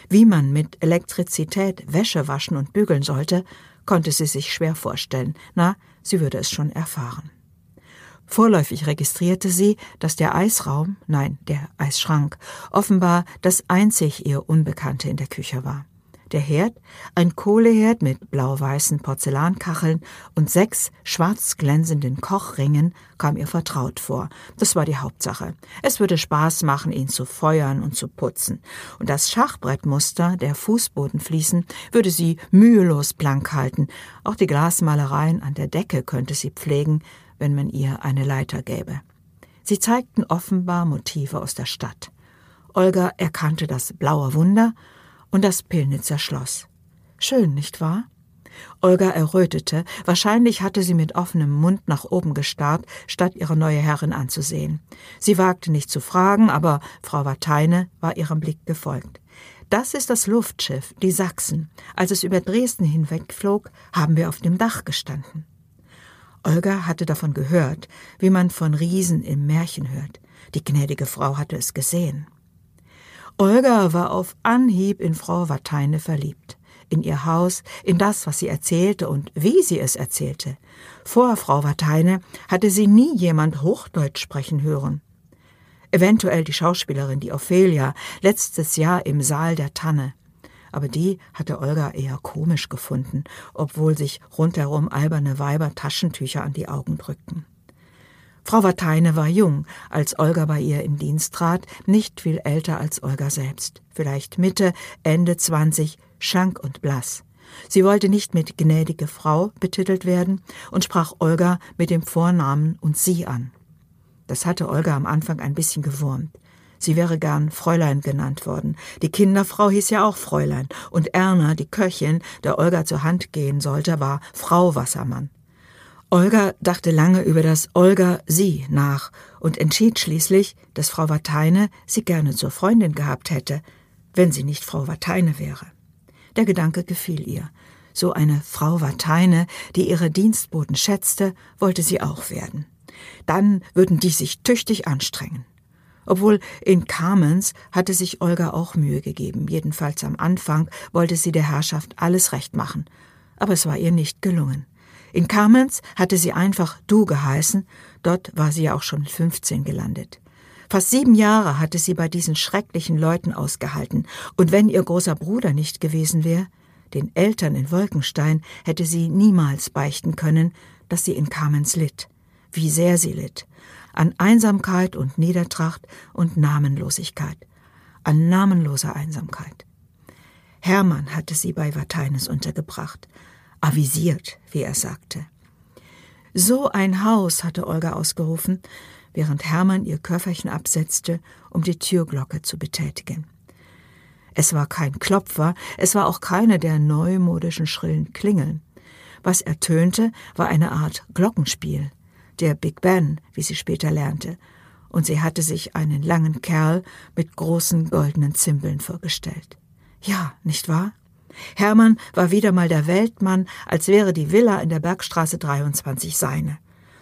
Wie man mit Elektrizität Wäsche waschen und bügeln sollte, konnte sie sich schwer vorstellen. Na, sie würde es schon erfahren. Vorläufig registrierte sie, dass der Eisraum, nein, der Eisschrank, offenbar das einzig ihr Unbekannte in der Küche war. Der Herd, ein Kohleherd mit blau-weißen Porzellankacheln und sechs schwarz glänzenden Kochringen, kam ihr vertraut vor. Das war die Hauptsache. Es würde Spaß machen, ihn zu feuern und zu putzen. Und das Schachbrettmuster der Fußbodenfliesen würde sie mühelos blank halten. Auch die Glasmalereien an der Decke könnte sie pflegen, wenn man ihr eine Leiter gäbe. Sie zeigten offenbar Motive aus der Stadt. Olga erkannte das blaue Wunder und das Pillnitzer Schloss. Schön, nicht wahr? Olga errötete, wahrscheinlich hatte sie mit offenem Mund nach oben gestarrt, statt ihre neue Herrin anzusehen. Sie wagte nicht zu fragen, aber Frau Wateine war ihrem Blick gefolgt. Das ist das Luftschiff, die Sachsen. Als es über Dresden hinwegflog, haben wir auf dem Dach gestanden. Olga hatte davon gehört, wie man von Riesen im Märchen hört. Die gnädige Frau hatte es gesehen. Olga war auf Anhieb in Frau Wateine verliebt. In ihr Haus, in das, was sie erzählte und wie sie es erzählte. Vor Frau Wateine hatte sie nie jemand Hochdeutsch sprechen hören. Eventuell die Schauspielerin, die Ophelia, letztes Jahr im Saal der Tanne. Aber die hatte Olga eher komisch gefunden, obwohl sich rundherum alberne Weiber Taschentücher an die Augen drückten. Frau Wateine war jung, als Olga bei ihr in Dienst trat, nicht viel älter als Olga selbst, vielleicht Mitte, Ende zwanzig, schank und blass. Sie wollte nicht mit gnädige Frau betitelt werden und sprach Olga mit dem Vornamen und sie an. Das hatte Olga am Anfang ein bisschen gewurmt. Sie wäre gern Fräulein genannt worden. Die Kinderfrau hieß ja auch Fräulein. Und Erna, die Köchin, der Olga zur Hand gehen sollte, war Frau Wassermann. Olga dachte lange über das Olga sie nach und entschied schließlich, dass Frau Wateine sie gerne zur Freundin gehabt hätte, wenn sie nicht Frau Wateine wäre. Der Gedanke gefiel ihr. So eine Frau Wateine, die ihre Dienstboten schätzte, wollte sie auch werden. Dann würden die sich tüchtig anstrengen. Obwohl in Carmens hatte sich Olga auch Mühe gegeben, jedenfalls am Anfang wollte sie der Herrschaft alles recht machen, aber es war ihr nicht gelungen. In Kamenz hatte sie einfach Du geheißen, dort war sie ja auch schon mit 15 gelandet. Fast sieben Jahre hatte sie bei diesen schrecklichen Leuten ausgehalten, und wenn ihr großer Bruder nicht gewesen wäre, den Eltern in Wolkenstein, hätte sie niemals beichten können, dass sie in Kamenz litt, wie sehr sie litt, an Einsamkeit und Niedertracht und Namenlosigkeit, an namenloser Einsamkeit. Hermann hatte sie bei Vateines untergebracht, avisiert, wie er sagte. So ein Haus, hatte Olga ausgerufen, während Hermann ihr Köfferchen absetzte, um die Türglocke zu betätigen. Es war kein Klopfer, es war auch keine der neumodischen schrillen Klingeln. Was ertönte, war eine Art Glockenspiel, der Big Ben, wie sie später lernte, und sie hatte sich einen langen Kerl mit großen goldenen Zimbeln vorgestellt. Ja, nicht wahr? Hermann war wieder mal der Weltmann, als wäre die Villa in der Bergstraße 23 seine.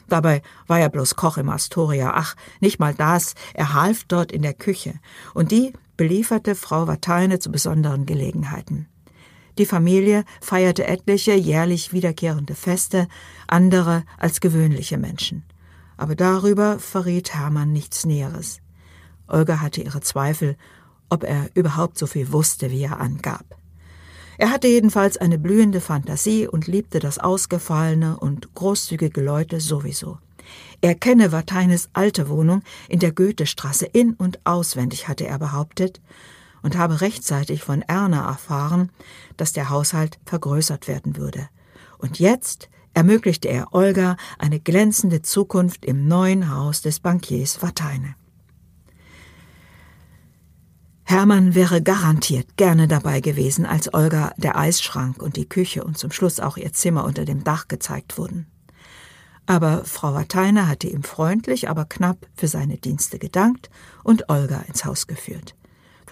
Dabei war er bloß Koch im Astoria. Ach, nicht mal das, er half dort in der Küche. Und die belieferte Frau Wateine zu besonderen Gelegenheiten. Die Familie feierte etliche jährlich wiederkehrende Feste, andere als gewöhnliche Menschen. Aber darüber verriet Hermann nichts Näheres. Olga hatte ihre Zweifel, ob er überhaupt so viel wusste, wie er angab. Er hatte jedenfalls eine blühende Fantasie und liebte das ausgefallene und großzügige Leute sowieso. Er kenne Vateines alte Wohnung in der Goethestraße in und auswendig, hatte er behauptet, und habe rechtzeitig von Erna erfahren, dass der Haushalt vergrößert werden würde. Und jetzt ermöglichte er Olga eine glänzende Zukunft im neuen Haus des Bankiers Vateine. Hermann wäre garantiert gerne dabei gewesen, als Olga der Eisschrank und die Küche und zum Schluss auch ihr Zimmer unter dem Dach gezeigt wurden. Aber Frau Wateiner hatte ihm freundlich, aber knapp für seine Dienste gedankt und Olga ins Haus geführt.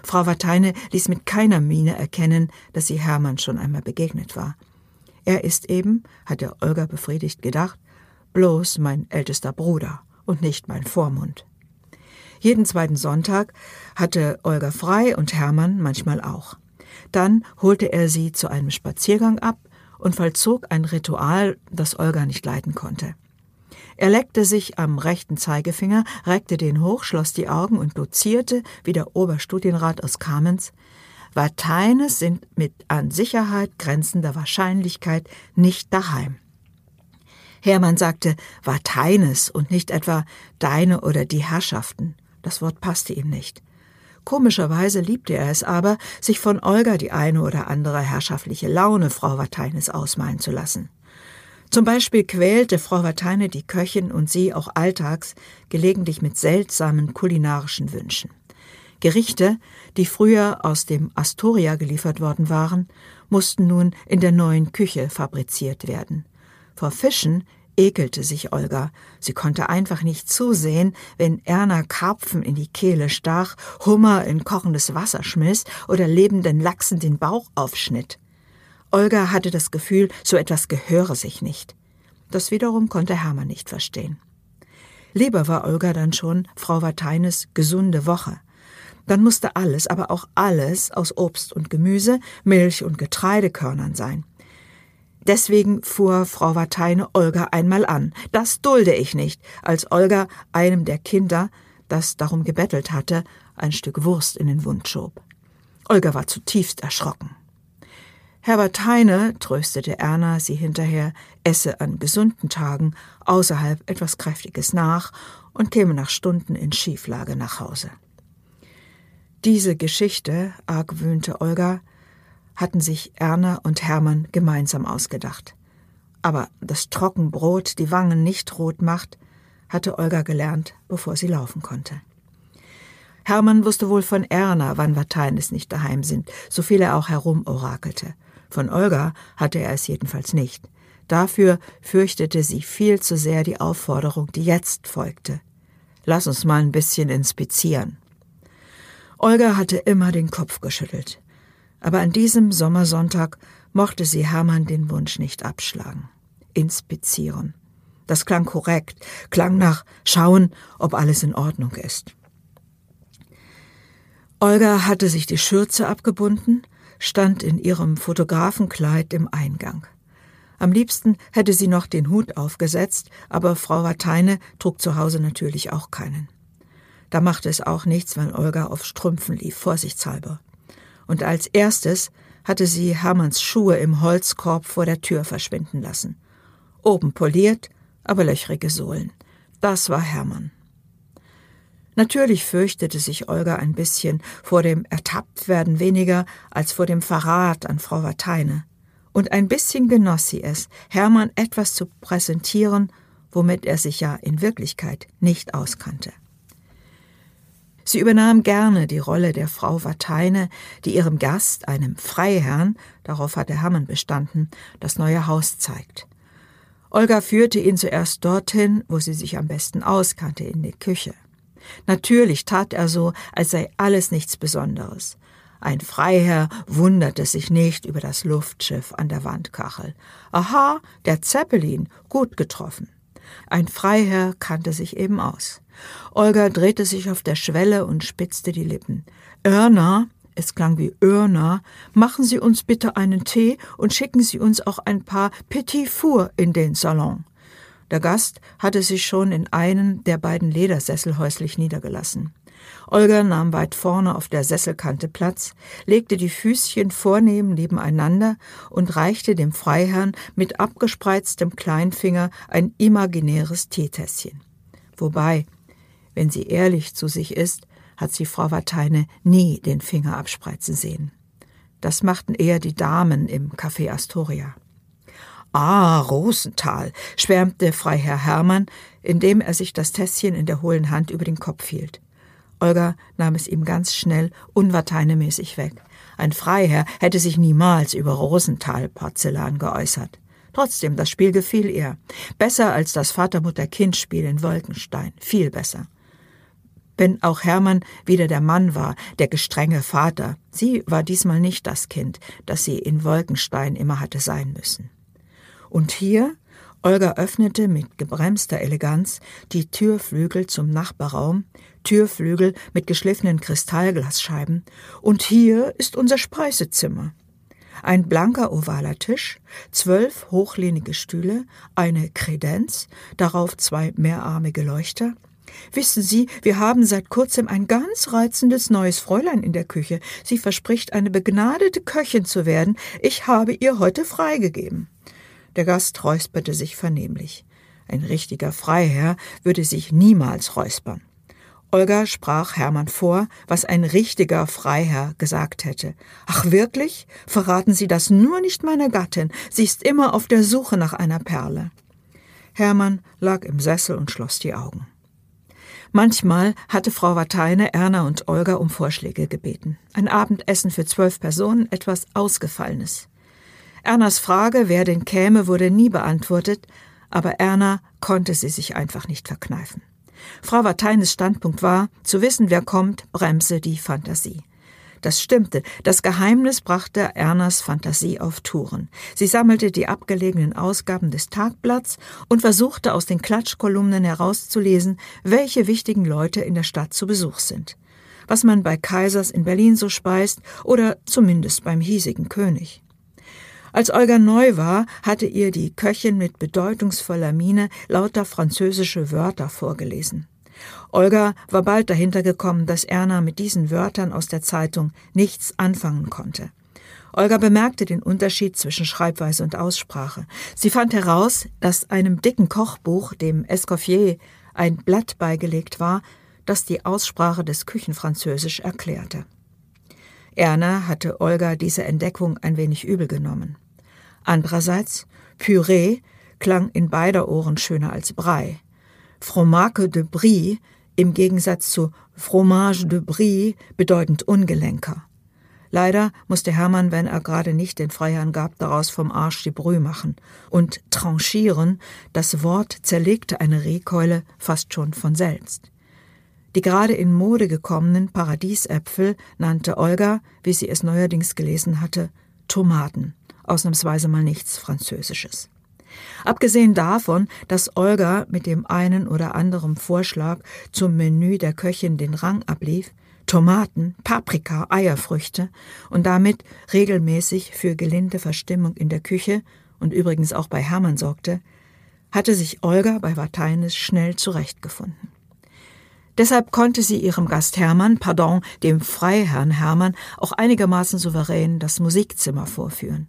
Frau Wateine ließ mit keiner Miene erkennen, dass sie Hermann schon einmal begegnet war. Er ist eben, hatte Olga befriedigt gedacht, bloß mein ältester Bruder und nicht mein Vormund. Jeden zweiten Sonntag hatte Olga frei und Hermann manchmal auch. Dann holte er sie zu einem Spaziergang ab und vollzog ein Ritual, das Olga nicht leiden konnte. Er leckte sich am rechten Zeigefinger, reckte den hoch, schloss die Augen und dozierte, wie der Oberstudienrat aus Kamenz, Vateines sind mit an Sicherheit grenzender Wahrscheinlichkeit nicht daheim. Hermann sagte Vateines und nicht etwa deine oder die Herrschaften. Das Wort passte ihm nicht. Komischerweise liebte er es aber, sich von Olga die eine oder andere herrschaftliche Laune Frau Wateines ausmalen zu lassen. Zum Beispiel quälte Frau Wateine die Köchin und sie auch alltags gelegentlich mit seltsamen kulinarischen Wünschen. Gerichte, die früher aus dem Astoria geliefert worden waren, mussten nun in der neuen Küche fabriziert werden. Vor Fischen ekelte sich Olga. Sie konnte einfach nicht zusehen, wenn Erna Karpfen in die Kehle stach, Hummer in kochendes Wasser schmiss oder lebenden Lachsen den Bauch aufschnitt. Olga hatte das Gefühl, so etwas gehöre sich nicht. Das wiederum konnte Hermann nicht verstehen. Lieber war Olga dann schon Frau Wateines gesunde Woche. Dann musste alles, aber auch alles aus Obst und Gemüse, Milch und Getreidekörnern sein. Deswegen fuhr Frau Wateine Olga einmal an. Das dulde ich nicht, als Olga einem der Kinder, das darum gebettelt hatte, ein Stück Wurst in den Mund schob. Olga war zutiefst erschrocken. Herr Wateine, tröstete Erna sie hinterher, esse an gesunden Tagen außerhalb etwas Kräftiges nach und käme nach Stunden in Schieflage nach Hause. Diese Geschichte, argwöhnte Olga, hatten sich Erna und Hermann gemeinsam ausgedacht. Aber das Trockenbrot die Wangen nicht rot macht, hatte Olga gelernt, bevor sie laufen konnte. Hermann wusste wohl von Erna, wann Vateines nicht daheim sind, so viel er auch herumorakelte. Von Olga hatte er es jedenfalls nicht. Dafür fürchtete sie viel zu sehr die Aufforderung, die jetzt folgte. Lass uns mal ein bisschen inspizieren. Olga hatte immer den Kopf geschüttelt aber an diesem Sommersonntag mochte sie Hermann den Wunsch nicht abschlagen. Inspizieren. Das klang korrekt, klang nach schauen, ob alles in Ordnung ist. Olga hatte sich die Schürze abgebunden, stand in ihrem Fotografenkleid im Eingang. Am liebsten hätte sie noch den Hut aufgesetzt, aber Frau Wateine trug zu Hause natürlich auch keinen. Da machte es auch nichts, wenn Olga auf Strümpfen lief, vorsichtshalber und als erstes hatte sie Hermanns Schuhe im Holzkorb vor der Tür verschwinden lassen. Oben poliert, aber löchrige Sohlen. Das war Hermann. Natürlich fürchtete sich Olga ein bisschen vor dem Ertapptwerden weniger als vor dem Verrat an Frau Wateine. Und ein bisschen genoss sie es, Hermann etwas zu präsentieren, womit er sich ja in Wirklichkeit nicht auskannte. Sie übernahm gerne die Rolle der Frau Wateine, die ihrem Gast, einem Freiherrn, darauf hatte Hermann bestanden, das neue Haus zeigt. Olga führte ihn zuerst dorthin, wo sie sich am besten auskannte, in die Küche. Natürlich tat er so, als sei alles nichts Besonderes. Ein Freiherr wunderte sich nicht über das Luftschiff an der Wandkachel. Aha, der Zeppelin, gut getroffen. Ein Freiherr kannte sich eben aus. Olga drehte sich auf der Schwelle und spitzte die Lippen. Erna, es klang wie Örner, machen Sie uns bitte einen Tee und schicken Sie uns auch ein paar Petit Four in den Salon. Der Gast hatte sich schon in einem der beiden Ledersessel häuslich niedergelassen. Olga nahm weit vorne auf der Sesselkante Platz, legte die Füßchen vornehm nebeneinander und reichte dem Freiherrn mit abgespreiztem Kleinfinger ein imaginäres Teetässchen. Wobei, wenn sie ehrlich zu sich ist, hat sie Frau Wateine nie den Finger abspreizen sehen. Das machten eher die Damen im Café Astoria. Ah, Rosenthal, schwärmte Freiherr Hermann, indem er sich das Tässchen in der hohlen Hand über den Kopf hielt. Olga nahm es ihm ganz schnell, unwarteinemäßig weg. Ein Freiherr hätte sich niemals über Rosenthal-Porzellan geäußert. Trotzdem, das Spiel gefiel ihr. Besser als das Vater-Mutter-Kind-Spiel in Wolkenstein. Viel besser. Wenn auch Hermann wieder der Mann war, der gestrenge Vater, sie war diesmal nicht das Kind, das sie in Wolkenstein immer hatte sein müssen. Und hier Olga öffnete mit gebremster Eleganz die Türflügel zum Nachbarraum, Türflügel mit geschliffenen Kristallglasscheiben, und hier ist unser Speisezimmer. Ein blanker ovaler Tisch, zwölf hochlehnige Stühle, eine Kredenz, darauf zwei mehrarmige Leuchter. Wissen Sie, wir haben seit kurzem ein ganz reizendes neues Fräulein in der Küche. Sie verspricht, eine begnadete Köchin zu werden. Ich habe ihr heute freigegeben. Der Gast räusperte sich vernehmlich. Ein richtiger Freiherr würde sich niemals räuspern. Olga sprach Hermann vor, was ein richtiger Freiherr gesagt hätte. Ach wirklich? Verraten Sie das nur nicht meiner Gattin. Sie ist immer auf der Suche nach einer Perle. Hermann lag im Sessel und schloss die Augen. Manchmal hatte Frau Wateine Erna und Olga um Vorschläge gebeten. Ein Abendessen für zwölf Personen, etwas Ausgefallenes. Ernas Frage, wer denn käme, wurde nie beantwortet, aber Erna konnte sie sich einfach nicht verkneifen. Frau Wateines Standpunkt war, zu wissen, wer kommt, bremse die Fantasie. Das stimmte. Das Geheimnis brachte Ernas Fantasie auf Touren. Sie sammelte die abgelegenen Ausgaben des Tagblatts und versuchte aus den Klatschkolumnen herauszulesen, welche wichtigen Leute in der Stadt zu Besuch sind. Was man bei Kaisers in Berlin so speist oder zumindest beim hiesigen König. Als Olga neu war, hatte ihr die Köchin mit bedeutungsvoller Miene lauter französische Wörter vorgelesen. Olga war bald dahinter gekommen, dass Erna mit diesen Wörtern aus der Zeitung nichts anfangen konnte. Olga bemerkte den Unterschied zwischen Schreibweise und Aussprache. Sie fand heraus, dass einem dicken Kochbuch, dem Escoffier, ein Blatt beigelegt war, das die Aussprache des Küchenfranzösisch erklärte. Erna hatte Olga diese Entdeckung ein wenig übel genommen. Andererseits, Püree klang in beider Ohren schöner als Brei. Fromage de Brie im Gegensatz zu Fromage de Brie bedeutend ungelenker. Leider musste Hermann, wenn er gerade nicht den Freiherrn gab, daraus vom Arsch die Brühe machen. Und tranchieren, das Wort zerlegte eine Rehkeule fast schon von selbst. Die gerade in Mode gekommenen Paradiesäpfel nannte Olga, wie sie es neuerdings gelesen hatte, Tomaten ausnahmsweise mal nichts Französisches. Abgesehen davon, dass Olga mit dem einen oder anderen Vorschlag zum Menü der Köchin den Rang ablief, Tomaten, Paprika, Eierfrüchte und damit regelmäßig für gelinde Verstimmung in der Küche und übrigens auch bei Hermann sorgte, hatte sich Olga bei Vateines schnell zurechtgefunden. Deshalb konnte sie ihrem Gast Hermann, pardon, dem Freiherrn Hermann, auch einigermaßen souverän das Musikzimmer vorführen.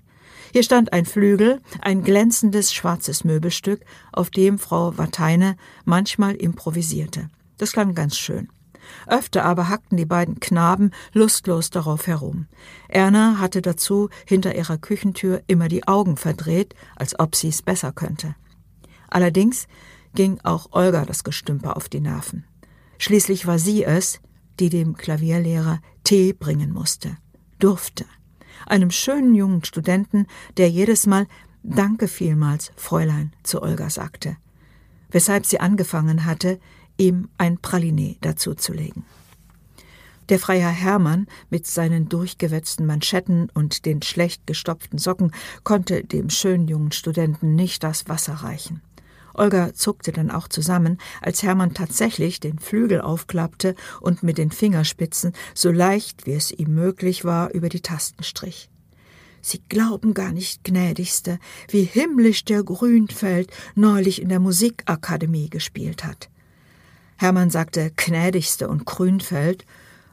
Hier stand ein Flügel, ein glänzendes schwarzes Möbelstück, auf dem Frau Wateine manchmal improvisierte. Das klang ganz schön. Öfter aber hackten die beiden Knaben lustlos darauf herum. Erna hatte dazu hinter ihrer Küchentür immer die Augen verdreht, als ob sie's besser könnte. Allerdings ging auch Olga das Gestümper auf die Nerven. Schließlich war sie es, die dem Klavierlehrer Tee bringen musste, durfte einem schönen jungen Studenten, der jedes Mal Danke vielmals, Fräulein, zu Olga sagte, weshalb sie angefangen hatte, ihm ein Praliné dazuzulegen. Der Freiherr Hermann mit seinen durchgewetzten Manschetten und den schlecht gestopften Socken konnte dem schönen jungen Studenten nicht das Wasser reichen. Olga zuckte dann auch zusammen, als Hermann tatsächlich den Flügel aufklappte und mit den Fingerspitzen, so leicht wie es ihm möglich war, über die Tasten strich. Sie glauben gar nicht, gnädigste, wie himmlisch der Grünfeld neulich in der Musikakademie gespielt hat. Hermann sagte gnädigste und Grünfeld,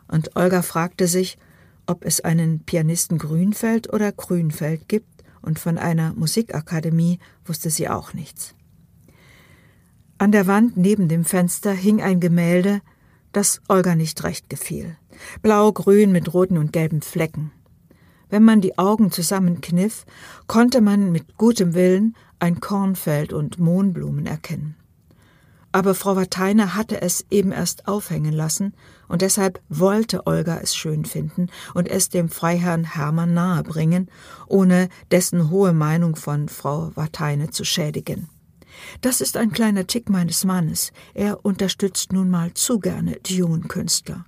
und Olga fragte sich, ob es einen Pianisten Grünfeld oder Grünfeld gibt, und von einer Musikakademie wusste sie auch nichts. An der Wand neben dem Fenster hing ein Gemälde, das Olga nicht recht gefiel. Blau-grün mit roten und gelben Flecken. Wenn man die Augen zusammenkniff, konnte man mit gutem Willen ein Kornfeld und Mohnblumen erkennen. Aber Frau Wateiner hatte es eben erst aufhängen lassen, und deshalb wollte Olga es schön finden und es dem Freiherrn Hermann nahebringen, ohne dessen hohe Meinung von Frau Wateine zu schädigen. Das ist ein kleiner Tick meines Mannes. Er unterstützt nun mal zu gerne die jungen Künstler.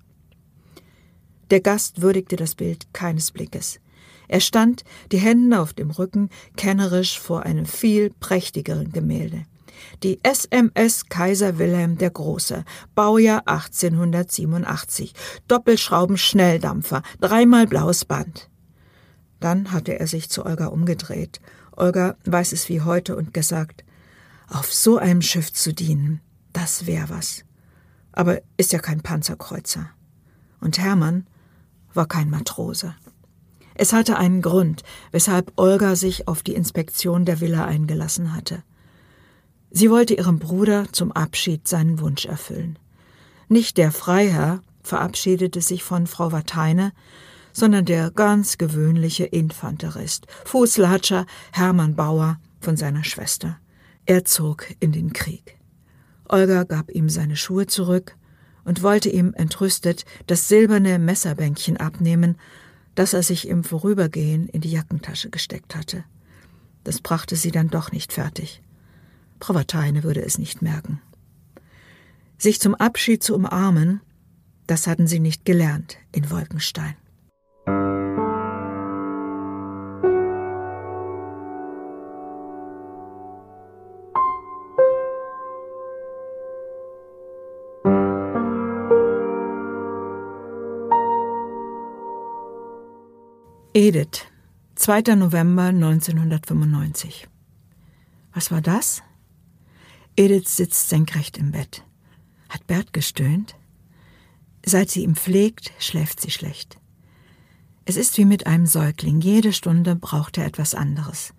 Der Gast würdigte das Bild keines Blickes. Er stand, die Hände auf dem Rücken, kennerisch vor einem viel prächtigeren Gemälde. Die SMS Kaiser Wilhelm der Große, Baujahr 1887, Doppelschrauben-Schnelldampfer, dreimal blaues Band. Dann hatte er sich zu Olga umgedreht. Olga weiß es wie heute und gesagt, auf so einem Schiff zu dienen, das wär was. Aber ist ja kein Panzerkreuzer. Und Hermann war kein Matrose. Es hatte einen Grund, weshalb Olga sich auf die Inspektion der Villa eingelassen hatte. Sie wollte ihrem Bruder zum Abschied seinen Wunsch erfüllen. Nicht der Freiherr verabschiedete sich von Frau Wateine, sondern der ganz gewöhnliche Infanterist, Fußlatscher Hermann Bauer von seiner Schwester. Er zog in den Krieg. Olga gab ihm seine Schuhe zurück und wollte ihm entrüstet das silberne Messerbänkchen abnehmen, das er sich im Vorübergehen in die Jackentasche gesteckt hatte. Das brachte sie dann doch nicht fertig. Frau Wateine würde es nicht merken. Sich zum Abschied zu umarmen, das hatten sie nicht gelernt in Wolkenstein. Edith, 2. November 1995. Was war das? Edith sitzt senkrecht im Bett. Hat Bert gestöhnt? Seit sie ihn pflegt, schläft sie schlecht. Es ist wie mit einem Säugling. Jede Stunde braucht er etwas anderes.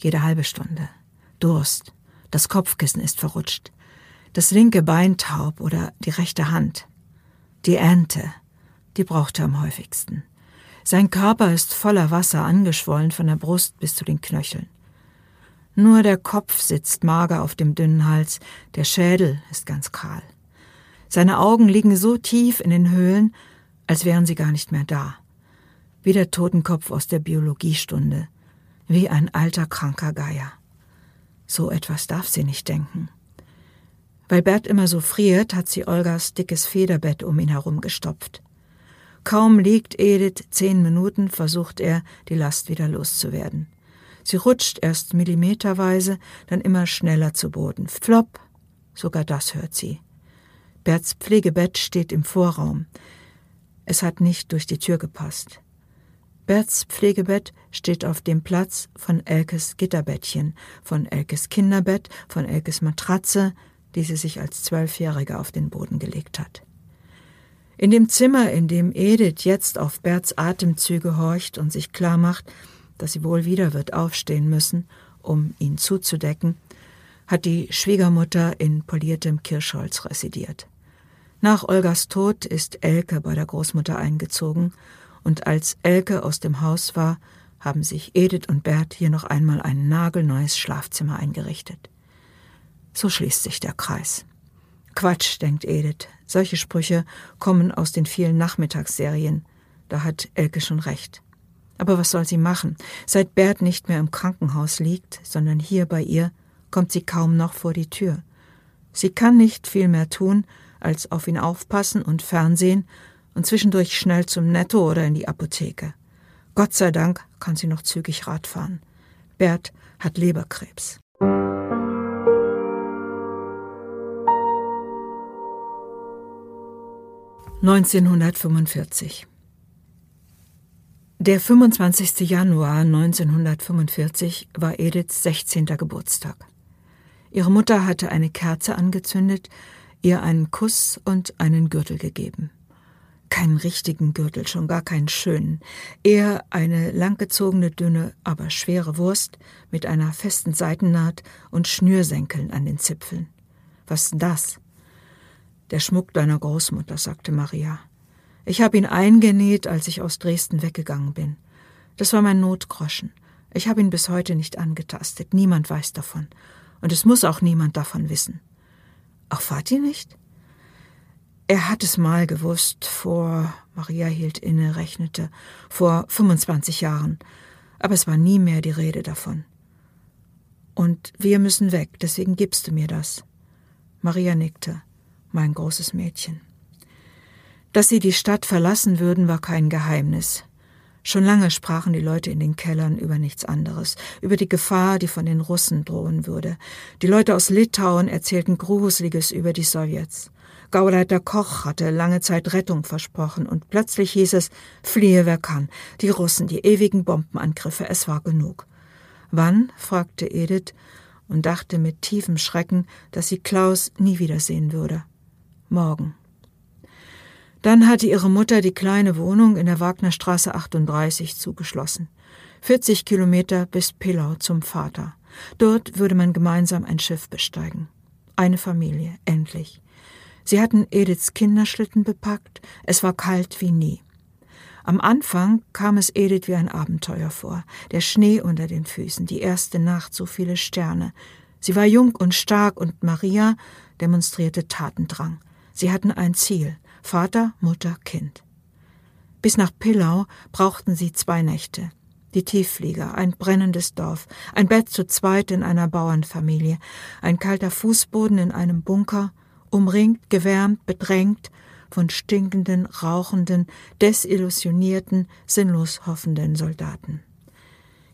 Jede halbe Stunde. Durst. Das Kopfkissen ist verrutscht. Das linke Bein taub oder die rechte Hand. Die Ente. Die braucht er am häufigsten. Sein Körper ist voller Wasser angeschwollen von der Brust bis zu den Knöcheln. Nur der Kopf sitzt mager auf dem dünnen Hals, der Schädel ist ganz kahl. Seine Augen liegen so tief in den Höhlen, als wären sie gar nicht mehr da. Wie der Totenkopf aus der Biologiestunde, wie ein alter kranker Geier. So etwas darf sie nicht denken. Weil Bert immer so friert, hat sie Olgas dickes Federbett um ihn herum gestopft. Kaum liegt Edith zehn Minuten, versucht er, die Last wieder loszuwerden. Sie rutscht erst millimeterweise, dann immer schneller zu Boden. Flop! Sogar das hört sie. Berts Pflegebett steht im Vorraum. Es hat nicht durch die Tür gepasst. Berts Pflegebett steht auf dem Platz von Elkes Gitterbettchen, von Elkes Kinderbett, von Elkes Matratze, die sie sich als Zwölfjährige auf den Boden gelegt hat. In dem Zimmer, in dem Edith jetzt auf Berts Atemzüge horcht und sich klar macht, dass sie wohl wieder wird aufstehen müssen, um ihn zuzudecken, hat die Schwiegermutter in poliertem Kirschholz residiert. Nach Olgas Tod ist Elke bei der Großmutter eingezogen, und als Elke aus dem Haus war, haben sich Edith und Bert hier noch einmal ein nagelneues Schlafzimmer eingerichtet. So schließt sich der Kreis. Quatsch, denkt Edith. Solche Sprüche kommen aus den vielen Nachmittagsserien. Da hat Elke schon recht. Aber was soll sie machen? Seit Bert nicht mehr im Krankenhaus liegt, sondern hier bei ihr, kommt sie kaum noch vor die Tür. Sie kann nicht viel mehr tun, als auf ihn aufpassen und Fernsehen und zwischendurch schnell zum Netto oder in die Apotheke. Gott sei Dank kann sie noch zügig Rad fahren. Bert hat Leberkrebs. 1945 Der 25. Januar 1945 war Ediths 16. Geburtstag. Ihre Mutter hatte eine Kerze angezündet, ihr einen Kuss und einen Gürtel gegeben. Keinen richtigen Gürtel, schon gar keinen schönen, eher eine langgezogene, dünne, aber schwere Wurst mit einer festen Seitennaht und Schnürsenkeln an den Zipfeln. Was denn das? Der Schmuck deiner Großmutter, sagte Maria. Ich habe ihn eingenäht, als ich aus Dresden weggegangen bin. Das war mein Notgroschen. Ich habe ihn bis heute nicht angetastet. Niemand weiß davon. Und es muss auch niemand davon wissen. Auch Vati nicht? Er hat es mal gewusst, vor, Maria hielt inne, rechnete, vor 25 Jahren. Aber es war nie mehr die Rede davon. Und wir müssen weg, deswegen gibst du mir das. Maria nickte, mein großes Mädchen. Dass sie die Stadt verlassen würden, war kein Geheimnis. Schon lange sprachen die Leute in den Kellern über nichts anderes, über die Gefahr, die von den Russen drohen würde. Die Leute aus Litauen erzählten Gruseliges über die Sowjets. Gauleiter Koch hatte lange Zeit Rettung versprochen und plötzlich hieß es, fliehe wer kann. Die Russen, die ewigen Bombenangriffe, es war genug. Wann? fragte Edith und dachte mit tiefem Schrecken, dass sie Klaus nie wiedersehen würde. Morgen. Dann hatte ihre Mutter die kleine Wohnung in der Wagnerstraße 38 zugeschlossen. 40 Kilometer bis Pillau zum Vater. Dort würde man gemeinsam ein Schiff besteigen. Eine Familie, endlich. Sie hatten Ediths Kinderschlitten bepackt, es war kalt wie nie. Am Anfang kam es Edith wie ein Abenteuer vor. Der Schnee unter den Füßen, die erste Nacht, so viele Sterne. Sie war jung und stark und Maria demonstrierte Tatendrang. Sie hatten ein Ziel, Vater, Mutter, Kind. Bis nach Pillau brauchten sie zwei Nächte. Die Tiefflieger, ein brennendes Dorf, ein Bett zu zweit in einer Bauernfamilie, ein kalter Fußboden in einem Bunker, umringt, gewärmt, bedrängt von stinkenden, rauchenden, desillusionierten, sinnlos hoffenden Soldaten.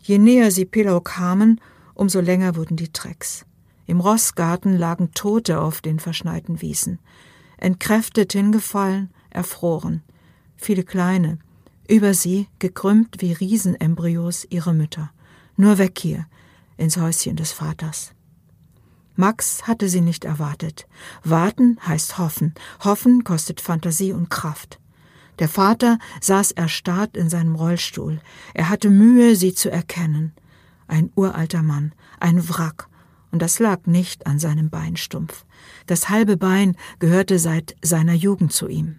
Je näher sie Pillau kamen, umso länger wurden die Trecks. Im Rossgarten lagen Tote auf den verschneiten Wiesen entkräftet hingefallen, erfroren. Viele kleine, über sie gekrümmt wie Riesenembryos ihre Mütter. Nur weg hier, ins Häuschen des Vaters. Max hatte sie nicht erwartet. Warten heißt hoffen. Hoffen kostet Fantasie und Kraft. Der Vater saß erstarrt in seinem Rollstuhl. Er hatte Mühe, sie zu erkennen. Ein uralter Mann, ein Wrack, und das lag nicht an seinem Beinstumpf. Das halbe Bein gehörte seit seiner Jugend zu ihm.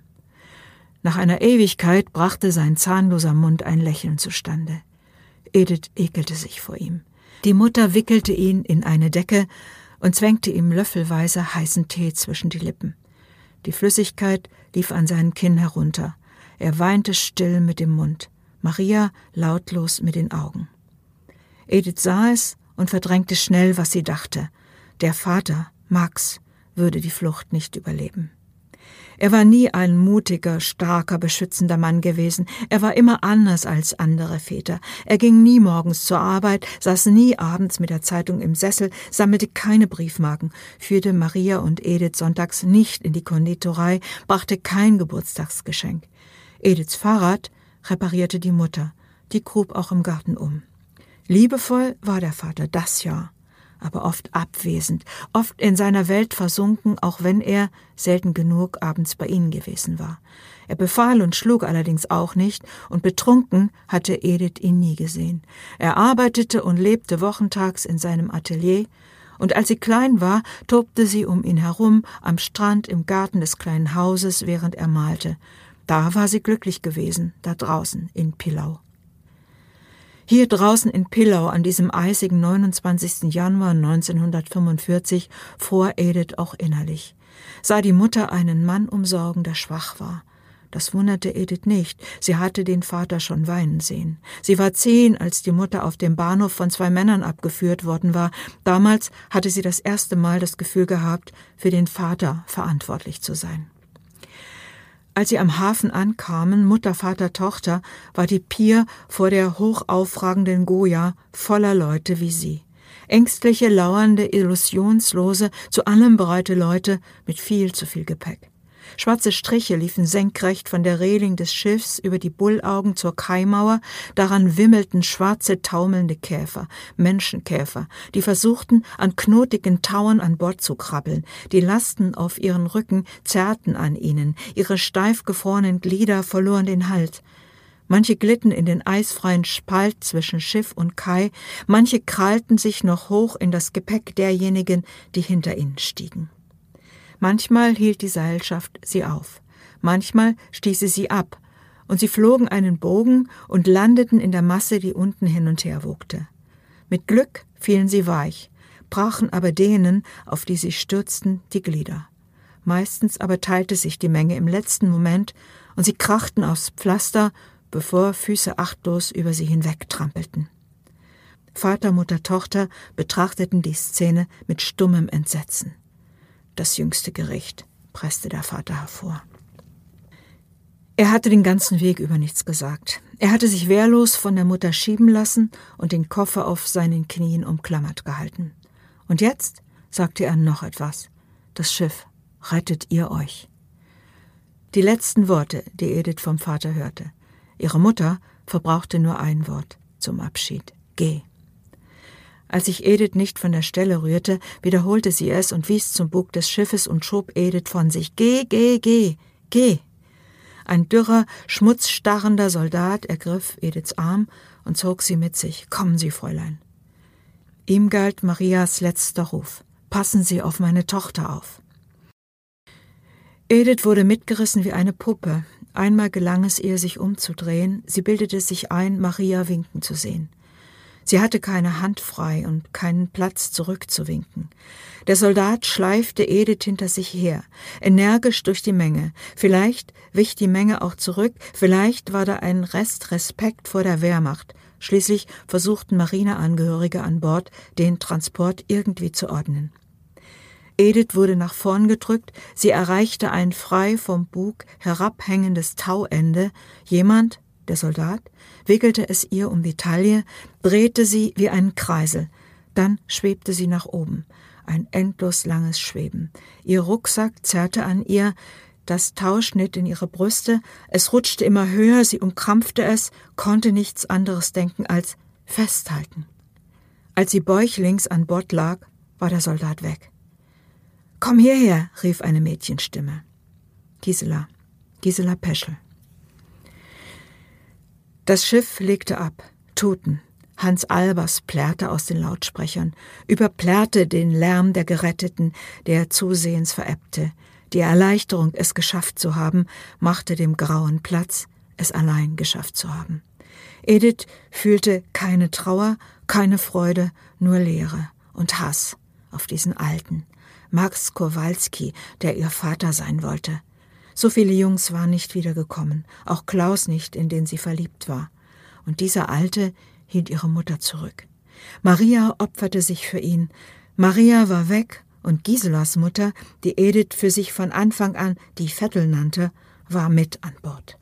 Nach einer Ewigkeit brachte sein zahnloser Mund ein Lächeln zustande. Edith ekelte sich vor ihm. Die Mutter wickelte ihn in eine Decke und zwängte ihm löffelweise heißen Tee zwischen die Lippen. Die Flüssigkeit lief an seinem Kinn herunter. Er weinte still mit dem Mund, Maria lautlos mit den Augen. Edith sah es und verdrängte schnell, was sie dachte. Der Vater, Max, würde die Flucht nicht überleben. Er war nie ein mutiger, starker, beschützender Mann gewesen. Er war immer anders als andere Väter. Er ging nie morgens zur Arbeit, saß nie abends mit der Zeitung im Sessel, sammelte keine Briefmarken, führte Maria und Edith sonntags nicht in die Konditorei, brachte kein Geburtstagsgeschenk. Ediths Fahrrad reparierte die Mutter. Die grub auch im Garten um. Liebevoll war der Vater das ja, aber oft abwesend, oft in seiner Welt versunken, auch wenn er selten genug abends bei ihnen gewesen war. Er befahl und schlug allerdings auch nicht, und betrunken hatte Edith ihn nie gesehen. Er arbeitete und lebte wochentags in seinem Atelier, und als sie klein war, tobte sie um ihn herum am Strand im Garten des kleinen Hauses, während er malte. Da war sie glücklich gewesen, da draußen in Pillau. Hier draußen in Pillau an diesem eisigen 29. Januar 1945 fror Edith auch innerlich. Sah die Mutter einen Mann umsorgen, der schwach war. Das wunderte Edith nicht. Sie hatte den Vater schon weinen sehen. Sie war zehn, als die Mutter auf dem Bahnhof von zwei Männern abgeführt worden war. Damals hatte sie das erste Mal das Gefühl gehabt, für den Vater verantwortlich zu sein. Als sie am Hafen ankamen, Mutter, Vater, Tochter, war die Pier vor der hochaufragenden Goya voller Leute wie sie. Ängstliche, lauernde, illusionslose, zu allem bereite Leute mit viel zu viel Gepäck. Schwarze Striche liefen senkrecht von der Reling des Schiffs über die Bullaugen zur Kaimauer, daran wimmelten schwarze taumelnde Käfer, Menschenkäfer, die versuchten, an knotigen Tauern an Bord zu krabbeln, die Lasten auf ihren Rücken zerrten an ihnen, ihre steif gefrorenen Glieder verloren den Halt. Manche glitten in den eisfreien Spalt zwischen Schiff und Kai, manche krallten sich noch hoch in das Gepäck derjenigen, die hinter ihnen stiegen. Manchmal hielt die Seilschaft sie auf, manchmal stieß sie sie ab, und sie flogen einen Bogen und landeten in der Masse, die unten hin und her wogte. Mit Glück fielen sie weich, brachen aber denen, auf die sie stürzten, die Glieder. Meistens aber teilte sich die Menge im letzten Moment, und sie krachten aufs Pflaster bevor Füße achtlos über sie hinwegtrampelten. Vater, Mutter, Tochter betrachteten die Szene mit stummem Entsetzen. Das jüngste Gericht, presste der Vater hervor. Er hatte den ganzen Weg über nichts gesagt. Er hatte sich wehrlos von der Mutter schieben lassen und den Koffer auf seinen Knien umklammert gehalten. Und jetzt sagte er noch etwas. Das Schiff, rettet ihr euch. Die letzten Worte, die Edith vom Vater hörte. Ihre Mutter verbrauchte nur ein Wort zum Abschied. Geh. Als sich Edith nicht von der Stelle rührte, wiederholte sie es und wies zum Bug des Schiffes und schob Edith von sich. Geh, geh, geh, geh. Ein dürrer, schmutzstarrender Soldat ergriff Ediths Arm und zog sie mit sich. Kommen Sie, Fräulein. Ihm galt Marias letzter Ruf. Passen Sie auf meine Tochter auf. Edith wurde mitgerissen wie eine Puppe. Einmal gelang es ihr, sich umzudrehen, sie bildete sich ein, Maria winken zu sehen. Sie hatte keine Hand frei und keinen Platz zurückzuwinken. Der Soldat schleifte Edith hinter sich her, energisch durch die Menge. Vielleicht wich die Menge auch zurück, vielleicht war da ein Rest Respekt vor der Wehrmacht. Schließlich versuchten Marineangehörige an Bord, den Transport irgendwie zu ordnen. Edith wurde nach vorn gedrückt, sie erreichte ein frei vom Bug herabhängendes Tauende. Jemand, der Soldat, wickelte es ihr um die Taille, drehte sie wie einen Kreisel. Dann schwebte sie nach oben. Ein endlos langes Schweben. Ihr Rucksack zerrte an ihr, das Tau schnitt in ihre Brüste, es rutschte immer höher, sie umkrampfte es, konnte nichts anderes denken als festhalten. Als sie bäuchlings an Bord lag, war der Soldat weg. Komm hierher, rief eine Mädchenstimme. Gisela, Gisela Peschel. Das Schiff legte ab. Toten. Hans Albers plärrte aus den Lautsprechern, überplärrte den Lärm der Geretteten, der zusehends verebbte. Die Erleichterung, es geschafft zu haben, machte dem Grauen Platz, es allein geschafft zu haben. Edith fühlte keine Trauer, keine Freude, nur Leere und Hass auf diesen Alten, Max Kowalski, der ihr Vater sein wollte. So viele Jungs waren nicht wiedergekommen, auch Klaus nicht, in den sie verliebt war. Und dieser Alte hielt ihre Mutter zurück. Maria opferte sich für ihn. Maria war weg und Giselas Mutter, die Edith für sich von Anfang an die Vettel nannte, war mit an Bord.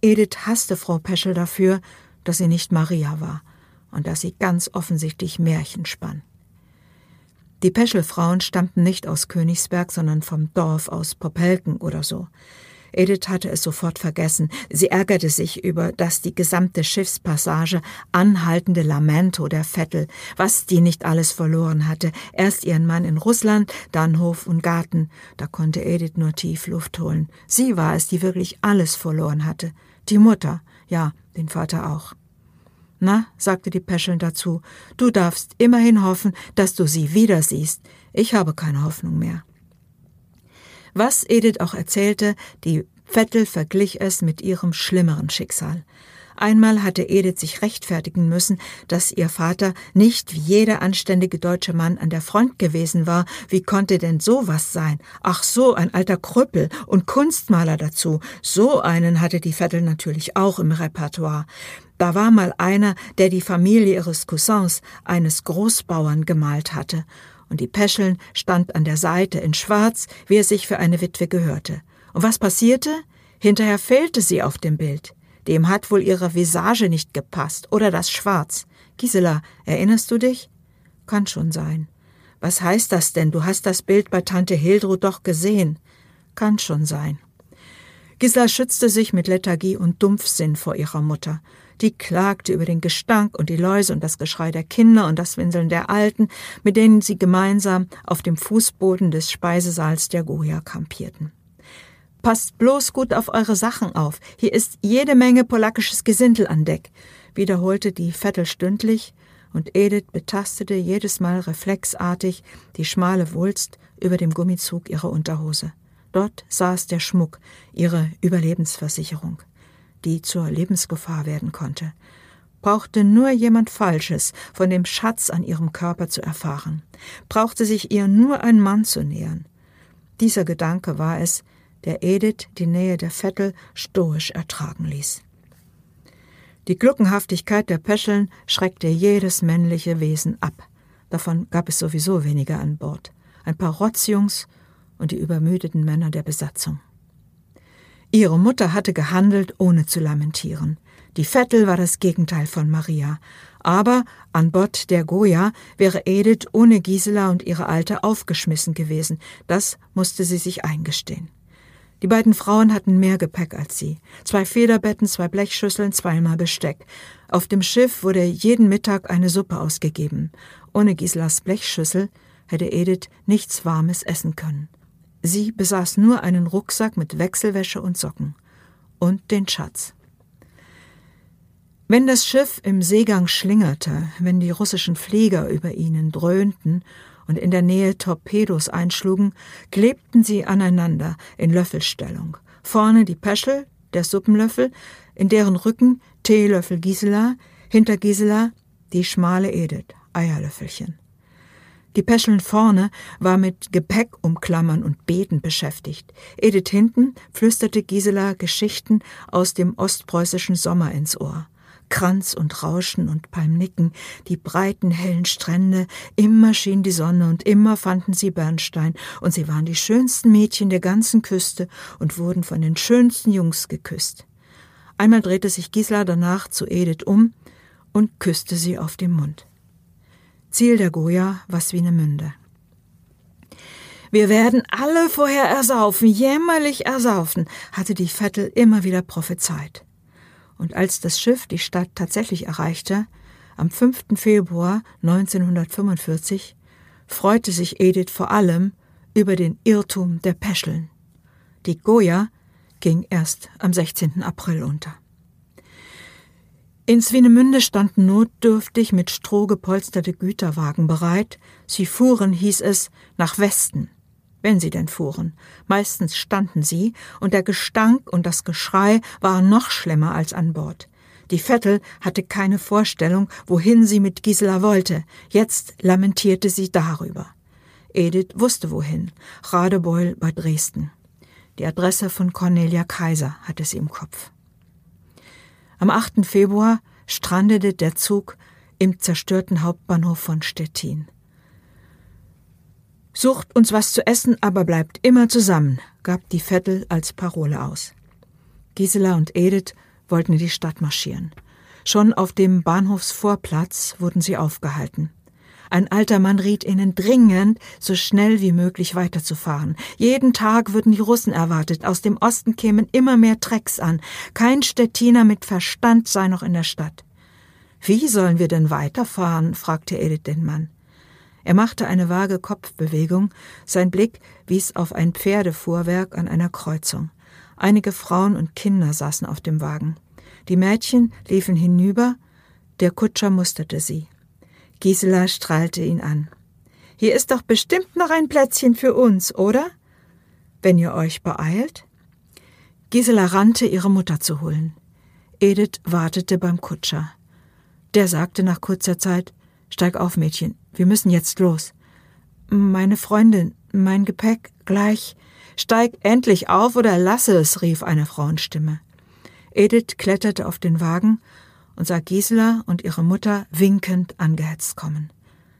Edith hasste Frau Peschel dafür, dass sie nicht Maria war und dass sie ganz offensichtlich Märchen spann. Die Peschelfrauen stammten nicht aus Königsberg, sondern vom Dorf aus Popelken oder so. Edith hatte es sofort vergessen. Sie ärgerte sich über das die gesamte Schiffspassage anhaltende Lamento der Vettel, was die nicht alles verloren hatte. Erst ihren Mann in Russland, dann Hof und Garten. Da konnte Edith nur tief Luft holen. Sie war es, die wirklich alles verloren hatte. Die Mutter, ja, den Vater auch. Na, sagte die Pescheln dazu, du darfst immerhin hoffen, dass du sie wieder siehst. Ich habe keine Hoffnung mehr. Was Edith auch erzählte, die Vettel verglich es mit ihrem schlimmeren Schicksal. Einmal hatte Edith sich rechtfertigen müssen, dass ihr Vater nicht wie jeder anständige deutsche Mann an der Front gewesen war. Wie konnte denn sowas sein? Ach so, ein alter Krüppel und Kunstmaler dazu. So einen hatte die Vettel natürlich auch im Repertoire. Da war mal einer, der die Familie ihres Cousins, eines Großbauern, gemalt hatte. Und die Pescheln stand an der Seite in Schwarz, wie es sich für eine Witwe gehörte. Und was passierte? Hinterher fehlte sie auf dem Bild. Dem hat wohl ihre Visage nicht gepasst oder das Schwarz. Gisela, erinnerst du dich? Kann schon sein. Was heißt das denn? Du hast das Bild bei Tante Hildrud doch gesehen. Kann schon sein. Gisela schützte sich mit Lethargie und Dumpfsinn vor ihrer Mutter. Die klagte über den Gestank und die Läuse und das Geschrei der Kinder und das Winseln der Alten, mit denen sie gemeinsam auf dem Fußboden des Speisesaals der Goya kampierten. Passt bloß gut auf eure Sachen auf. Hier ist jede Menge polakisches Gesindel an Deck, wiederholte die Vettel stündlich, und Edith betastete jedes Mal reflexartig die schmale Wulst über dem Gummizug ihrer Unterhose. Dort saß der Schmuck, ihre Überlebensversicherung, die zur Lebensgefahr werden konnte. Brauchte nur jemand Falsches von dem Schatz an ihrem Körper zu erfahren, brauchte sich ihr nur ein Mann zu nähern. Dieser Gedanke war es, der Edith die Nähe der Vettel stoisch ertragen ließ. Die Gluckenhaftigkeit der Pescheln schreckte jedes männliche Wesen ab. Davon gab es sowieso weniger an Bord. Ein paar Rotzjungs und die übermüdeten Männer der Besatzung. Ihre Mutter hatte gehandelt, ohne zu lamentieren. Die Vettel war das Gegenteil von Maria. Aber an Bord der Goya wäre Edith ohne Gisela und ihre Alte aufgeschmissen gewesen. Das musste sie sich eingestehen. Die beiden Frauen hatten mehr Gepäck als sie. Zwei Federbetten, zwei Blechschüsseln, zweimal Besteck. Auf dem Schiff wurde jeden Mittag eine Suppe ausgegeben. Ohne Giselas Blechschüssel hätte Edith nichts Warmes essen können. Sie besaß nur einen Rucksack mit Wechselwäsche und Socken. Und den Schatz. Wenn das Schiff im Seegang schlingerte, wenn die russischen Flieger über ihnen dröhnten und in der Nähe Torpedos einschlugen, klebten sie aneinander in Löffelstellung. Vorne die Peschel, der Suppenlöffel, in deren Rücken Teelöffel Gisela, hinter Gisela die schmale Edith, Eierlöffelchen. Die Pescheln vorne war mit Gepäck umklammern und Beten beschäftigt. Edith hinten flüsterte Gisela Geschichten aus dem ostpreußischen Sommer ins Ohr. Kranz und Rauschen und Palmnicken, die breiten hellen Strände, immer schien die Sonne und immer fanden sie Bernstein, und sie waren die schönsten Mädchen der ganzen Küste und wurden von den schönsten Jungs geküsst. Einmal drehte sich Gisela danach zu Edith um und küsste sie auf den Mund. Ziel der Goya war Swinemünde. Wir werden alle vorher ersaufen, jämmerlich ersaufen, hatte die Vettel immer wieder prophezeit und als das Schiff die Stadt tatsächlich erreichte, am 5. Februar 1945, freute sich Edith vor allem über den Irrtum der Pescheln. Die Goya ging erst am 16. April unter. In Swinemünde standen notdürftig mit Stroh gepolsterte Güterwagen bereit. Sie fuhren, hieß es, nach Westen wenn sie denn fuhren. Meistens standen sie, und der Gestank und das Geschrei waren noch schlimmer als an Bord. Die Vettel hatte keine Vorstellung, wohin sie mit Gisela wollte. Jetzt lamentierte sie darüber. Edith wusste wohin. Radebeul bei Dresden. Die Adresse von Cornelia Kaiser hatte sie im Kopf. Am 8. Februar strandete der Zug im zerstörten Hauptbahnhof von Stettin. Sucht uns was zu essen, aber bleibt immer zusammen, gab die Vettel als Parole aus. Gisela und Edith wollten in die Stadt marschieren. Schon auf dem Bahnhofsvorplatz wurden sie aufgehalten. Ein alter Mann riet ihnen dringend, so schnell wie möglich weiterzufahren. Jeden Tag würden die Russen erwartet. Aus dem Osten kämen immer mehr Trecks an. Kein Stettiner mit Verstand sei noch in der Stadt. Wie sollen wir denn weiterfahren? fragte Edith den Mann. Er machte eine vage Kopfbewegung, sein Blick wies auf ein Pferdefuhrwerk an einer Kreuzung. Einige Frauen und Kinder saßen auf dem Wagen. Die Mädchen liefen hinüber, der Kutscher musterte sie. Gisela strahlte ihn an. Hier ist doch bestimmt noch ein Plätzchen für uns, oder? Wenn ihr euch beeilt? Gisela rannte, ihre Mutter zu holen. Edith wartete beim Kutscher. Der sagte nach kurzer Zeit Steig auf, Mädchen, wir müssen jetzt los. Meine Freundin, mein Gepäck, gleich. Steig endlich auf oder lasse es, rief eine Frauenstimme. Edith kletterte auf den Wagen und sah Gisela und ihre Mutter winkend angehetzt kommen.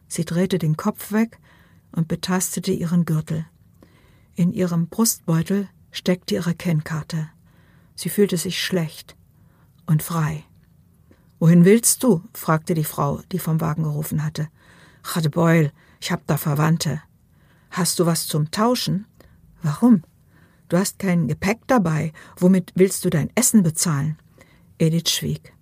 Sie drehte den Kopf weg und betastete ihren Gürtel. In ihrem Brustbeutel steckte ihre Kennkarte. Sie fühlte sich schlecht und frei. Wohin willst du? fragte die Frau, die vom Wagen gerufen hatte. Radebeul, ich hab da Verwandte. Hast du was zum Tauschen? Warum? Du hast kein Gepäck dabei. Womit willst du dein Essen bezahlen? Edith schwieg.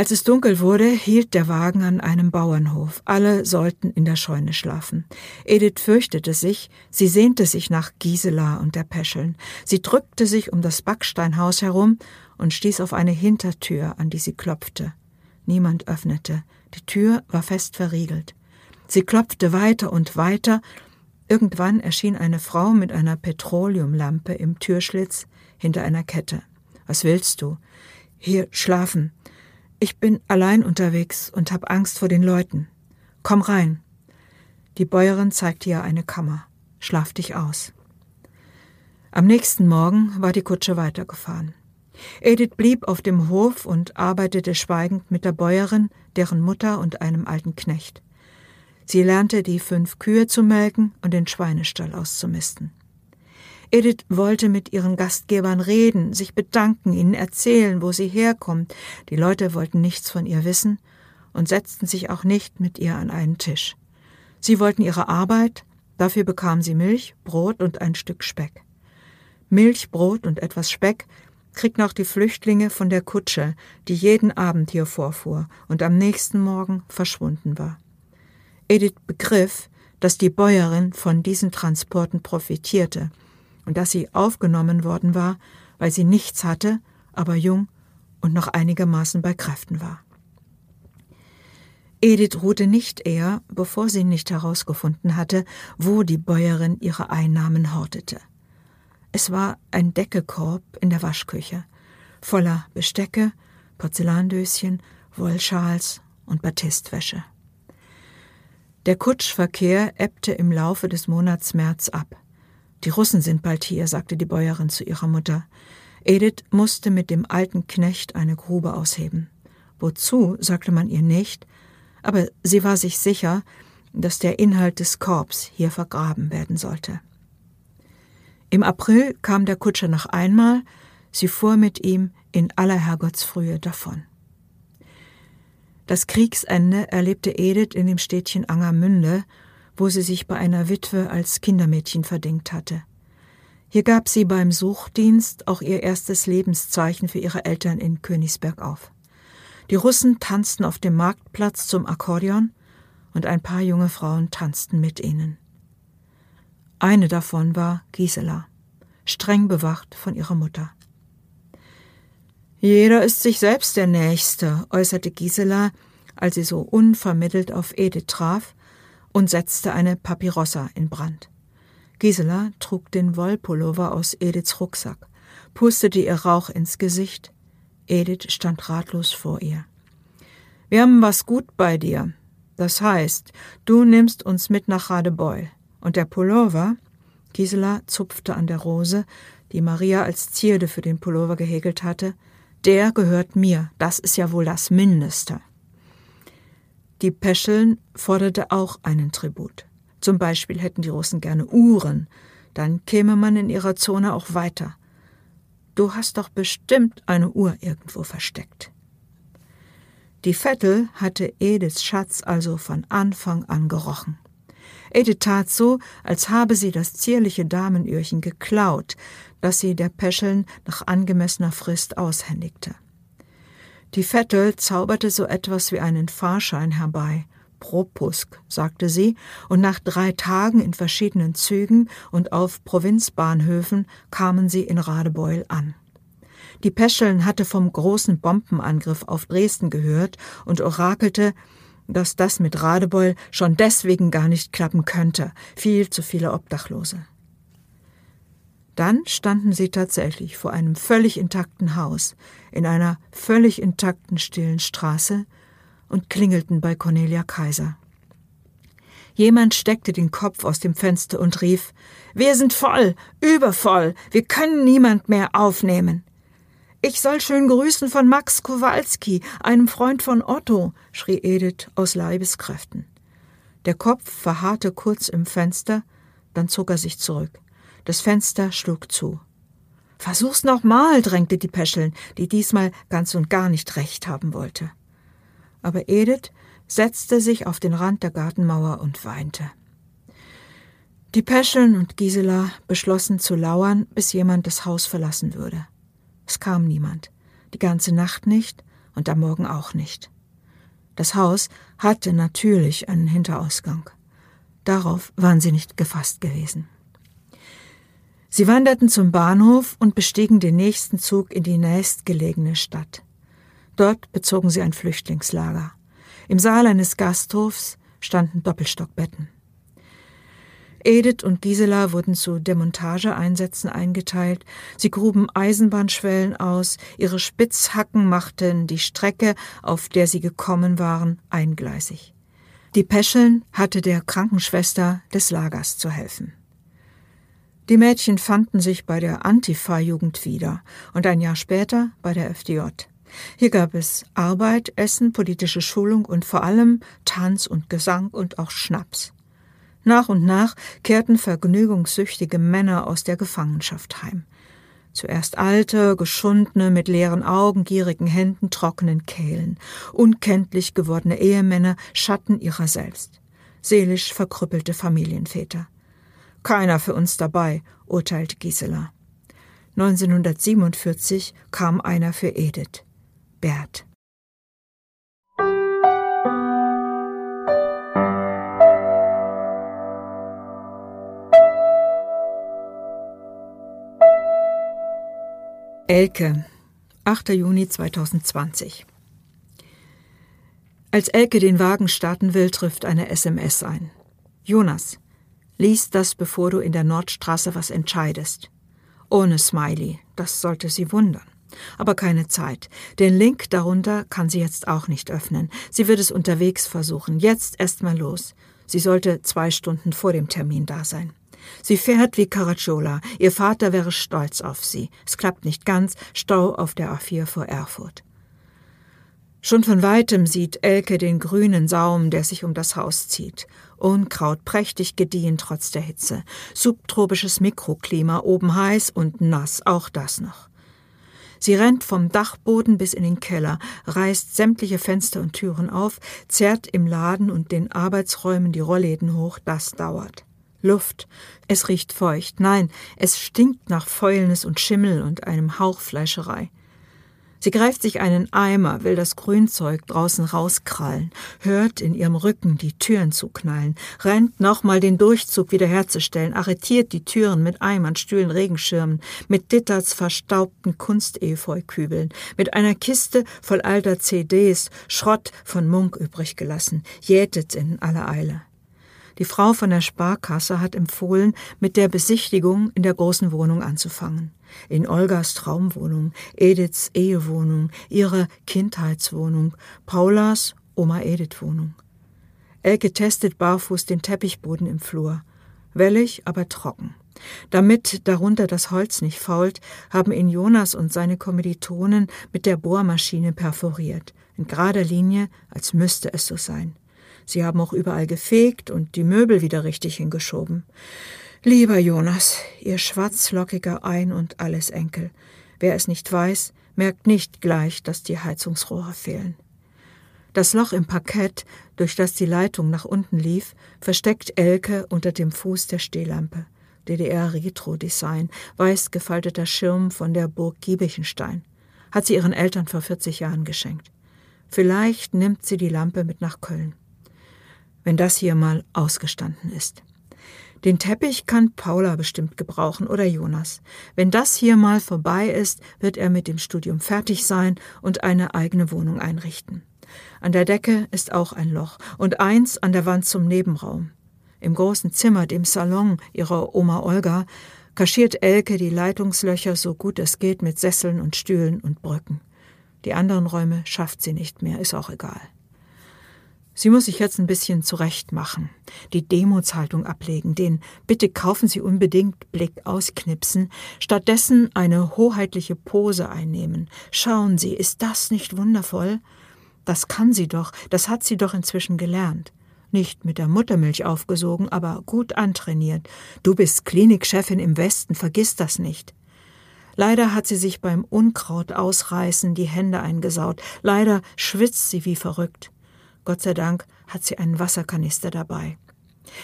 Als es dunkel wurde, hielt der Wagen an einem Bauernhof. Alle sollten in der Scheune schlafen. Edith fürchtete sich, sie sehnte sich nach Gisela und der Pescheln. Sie drückte sich um das Backsteinhaus herum und stieß auf eine Hintertür, an die sie klopfte. Niemand öffnete. Die Tür war fest verriegelt. Sie klopfte weiter und weiter. Irgendwann erschien eine Frau mit einer Petroleumlampe im Türschlitz hinter einer Kette. Was willst du? Hier schlafen. Ich bin allein unterwegs und hab Angst vor den Leuten. Komm rein. Die Bäuerin zeigte ihr eine Kammer. Schlaf dich aus. Am nächsten Morgen war die Kutsche weitergefahren. Edith blieb auf dem Hof und arbeitete schweigend mit der Bäuerin, deren Mutter und einem alten Knecht. Sie lernte, die fünf Kühe zu melken und den Schweinestall auszumisten. Edith wollte mit ihren Gastgebern reden, sich bedanken, ihnen erzählen, wo sie herkommt. Die Leute wollten nichts von ihr wissen und setzten sich auch nicht mit ihr an einen Tisch. Sie wollten ihre Arbeit, dafür bekam sie Milch, Brot und ein Stück Speck. Milch, Brot und etwas Speck kriegten auch die Flüchtlinge von der Kutsche, die jeden Abend hier vorfuhr und am nächsten Morgen verschwunden war. Edith begriff, dass die Bäuerin von diesen Transporten profitierte und dass sie aufgenommen worden war, weil sie nichts hatte, aber jung und noch einigermaßen bei Kräften war. Edith ruhte nicht eher, bevor sie nicht herausgefunden hatte, wo die Bäuerin ihre Einnahmen hortete. Es war ein Deckelkorb in der Waschküche, voller Bestecke, Porzellandöschen, Wollschals und Batistwäsche. Der Kutschverkehr ebbte im Laufe des Monats März ab. Die Russen sind bald hier, sagte die Bäuerin zu ihrer Mutter. Edith musste mit dem alten Knecht eine Grube ausheben. Wozu, sagte man ihr nicht, aber sie war sich sicher, dass der Inhalt des Korbs hier vergraben werden sollte. Im April kam der Kutscher noch einmal, sie fuhr mit ihm in aller Herrgottsfrühe davon. Das Kriegsende erlebte Edith in dem Städtchen Angermünde, wo sie sich bei einer Witwe als Kindermädchen verdingt hatte. Hier gab sie beim Suchdienst auch ihr erstes Lebenszeichen für ihre Eltern in Königsberg auf. Die Russen tanzten auf dem Marktplatz zum Akkordeon und ein paar junge Frauen tanzten mit ihnen. Eine davon war Gisela, streng bewacht von ihrer Mutter. Jeder ist sich selbst der Nächste, äußerte Gisela, als sie so unvermittelt auf Edith traf und setzte eine Papyrossa in Brand. Gisela trug den Wollpullover aus Ediths Rucksack, pustete ihr Rauch ins Gesicht. Edith stand ratlos vor ihr. Wir haben was gut bei dir. Das heißt, du nimmst uns mit nach Radebeul. Und der Pullover? Gisela zupfte an der Rose, die Maria als Zierde für den Pullover gehäkelt hatte. Der gehört mir. Das ist ja wohl das Mindeste. Die Pescheln forderte auch einen Tribut. Zum Beispiel hätten die Russen gerne Uhren, dann käme man in ihrer Zone auch weiter. Du hast doch bestimmt eine Uhr irgendwo versteckt. Die Vettel hatte Ediths Schatz also von Anfang an gerochen. Edith tat so, als habe sie das zierliche Damenöhrchen geklaut, das sie der Pescheln nach angemessener Frist aushändigte. Die Vettel zauberte so etwas wie einen Fahrschein herbei. Propusk, sagte sie, und nach drei Tagen in verschiedenen Zügen und auf Provinzbahnhöfen kamen sie in Radebeul an. Die Pescheln hatte vom großen Bombenangriff auf Dresden gehört und orakelte, dass das mit Radebeul schon deswegen gar nicht klappen könnte, viel zu viele Obdachlose. Dann standen sie tatsächlich vor einem völlig intakten Haus in einer völlig intakten stillen Straße und klingelten bei Cornelia Kaiser. Jemand steckte den Kopf aus dem Fenster und rief Wir sind voll, übervoll, wir können niemand mehr aufnehmen. Ich soll schön grüßen von Max Kowalski, einem Freund von Otto, schrie Edith aus Leibeskräften. Der Kopf verharrte kurz im Fenster, dann zog er sich zurück. Das Fenster schlug zu. Versuch's nochmal, drängte die Pescheln, die diesmal ganz und gar nicht recht haben wollte. Aber Edith setzte sich auf den Rand der Gartenmauer und weinte. Die Pescheln und Gisela beschlossen zu lauern, bis jemand das Haus verlassen würde. Es kam niemand, die ganze Nacht nicht und am Morgen auch nicht. Das Haus hatte natürlich einen Hinterausgang. Darauf waren sie nicht gefasst gewesen. Sie wanderten zum Bahnhof und bestiegen den nächsten Zug in die nächstgelegene Stadt. Dort bezogen sie ein Flüchtlingslager. Im Saal eines Gasthofs standen Doppelstockbetten. Edith und Gisela wurden zu Demontageeinsätzen eingeteilt. Sie gruben Eisenbahnschwellen aus, ihre Spitzhacken machten die Strecke, auf der sie gekommen waren, eingleisig. Die Pescheln hatte der Krankenschwester des Lagers zu helfen. Die Mädchen fanden sich bei der Antifa-Jugend wieder und ein Jahr später bei der FDJ. Hier gab es Arbeit, Essen, politische Schulung und vor allem Tanz und Gesang und auch Schnaps. Nach und nach kehrten vergnügungssüchtige Männer aus der Gefangenschaft heim. Zuerst alte, geschundene, mit leeren Augen, gierigen Händen, trockenen Kehlen, unkenntlich gewordene Ehemänner, Schatten ihrer selbst, seelisch verkrüppelte Familienväter. Keiner für uns dabei, urteilte Gisela. 1947 kam einer für Edith. Bert. Elke, 8. Juni 2020. Als Elke den Wagen starten will, trifft eine SMS ein. Jonas, lies das, bevor du in der Nordstraße was entscheidest. Ohne Smiley, das sollte sie wundern. Aber keine Zeit. Den Link darunter kann sie jetzt auch nicht öffnen. Sie wird es unterwegs versuchen. Jetzt erst mal los. Sie sollte zwei Stunden vor dem Termin da sein. Sie fährt wie Caracciola. Ihr Vater wäre stolz auf sie. Es klappt nicht ganz. Stau auf der A4 vor Erfurt. Schon von weitem sieht Elke den grünen Saum, der sich um das Haus zieht. Unkraut prächtig gediehen trotz der Hitze. Subtropisches Mikroklima, oben heiß und nass, auch das noch. Sie rennt vom Dachboden bis in den Keller, reißt sämtliche Fenster und Türen auf, zerrt im Laden und den Arbeitsräumen die Rollläden hoch, das dauert. Luft. Es riecht feucht. Nein, es stinkt nach Fäulnis und Schimmel und einem Hauch Fleischerei. Sie greift sich einen Eimer, will das Grünzeug draußen rauskrallen, hört in ihrem Rücken die Türen zuknallen, rennt nochmal den Durchzug wiederherzustellen, arretiert die Türen mit Eimern, Stühlen, Regenschirmen, mit Ditterts verstaubten Kunstefeukübeln, mit einer Kiste voll alter CDs, Schrott von Munk übrig gelassen, jätet in aller Eile. Die Frau von der Sparkasse hat empfohlen, mit der Besichtigung in der großen Wohnung anzufangen. In Olgas Traumwohnung, Ediths Ehewohnung, ihrer Kindheitswohnung, Paulas Oma Edith Wohnung. Elke testet barfuß den Teppichboden im Flur. Wellig, aber trocken. Damit darunter das Holz nicht fault, haben ihn Jonas und seine Kommilitonen mit der Bohrmaschine perforiert. In gerader Linie, als müsste es so sein. Sie haben auch überall gefegt und die Möbel wieder richtig hingeschoben. Lieber Jonas, ihr schwarzlockiger Ein- und Allesenkel, wer es nicht weiß, merkt nicht gleich, dass die Heizungsrohre fehlen. Das Loch im Parkett, durch das die Leitung nach unten lief, versteckt Elke unter dem Fuß der Stehlampe. DDR-Retro-Design, weiß gefalteter Schirm von der Burg Giebichenstein. Hat sie ihren Eltern vor 40 Jahren geschenkt. Vielleicht nimmt sie die Lampe mit nach Köln. Wenn das hier mal ausgestanden ist. Den Teppich kann Paula bestimmt gebrauchen oder Jonas. Wenn das hier mal vorbei ist, wird er mit dem Studium fertig sein und eine eigene Wohnung einrichten. An der Decke ist auch ein Loch und eins an der Wand zum Nebenraum. Im großen Zimmer, dem Salon ihrer Oma Olga, kaschiert Elke die Leitungslöcher so gut es geht mit Sesseln und Stühlen und Brücken. Die anderen Räume schafft sie nicht mehr, ist auch egal. Sie muss sich jetzt ein bisschen zurechtmachen, die Demutshaltung ablegen, den Bitte kaufen Sie unbedingt Blick ausknipsen, stattdessen eine hoheitliche Pose einnehmen. Schauen Sie, ist das nicht wundervoll? Das kann sie doch, das hat sie doch inzwischen gelernt. Nicht mit der Muttermilch aufgesogen, aber gut antrainiert. Du bist Klinikchefin im Westen, vergiss das nicht. Leider hat sie sich beim Unkraut ausreißen die Hände eingesaut. Leider schwitzt sie wie verrückt. Gott sei Dank hat sie einen Wasserkanister dabei.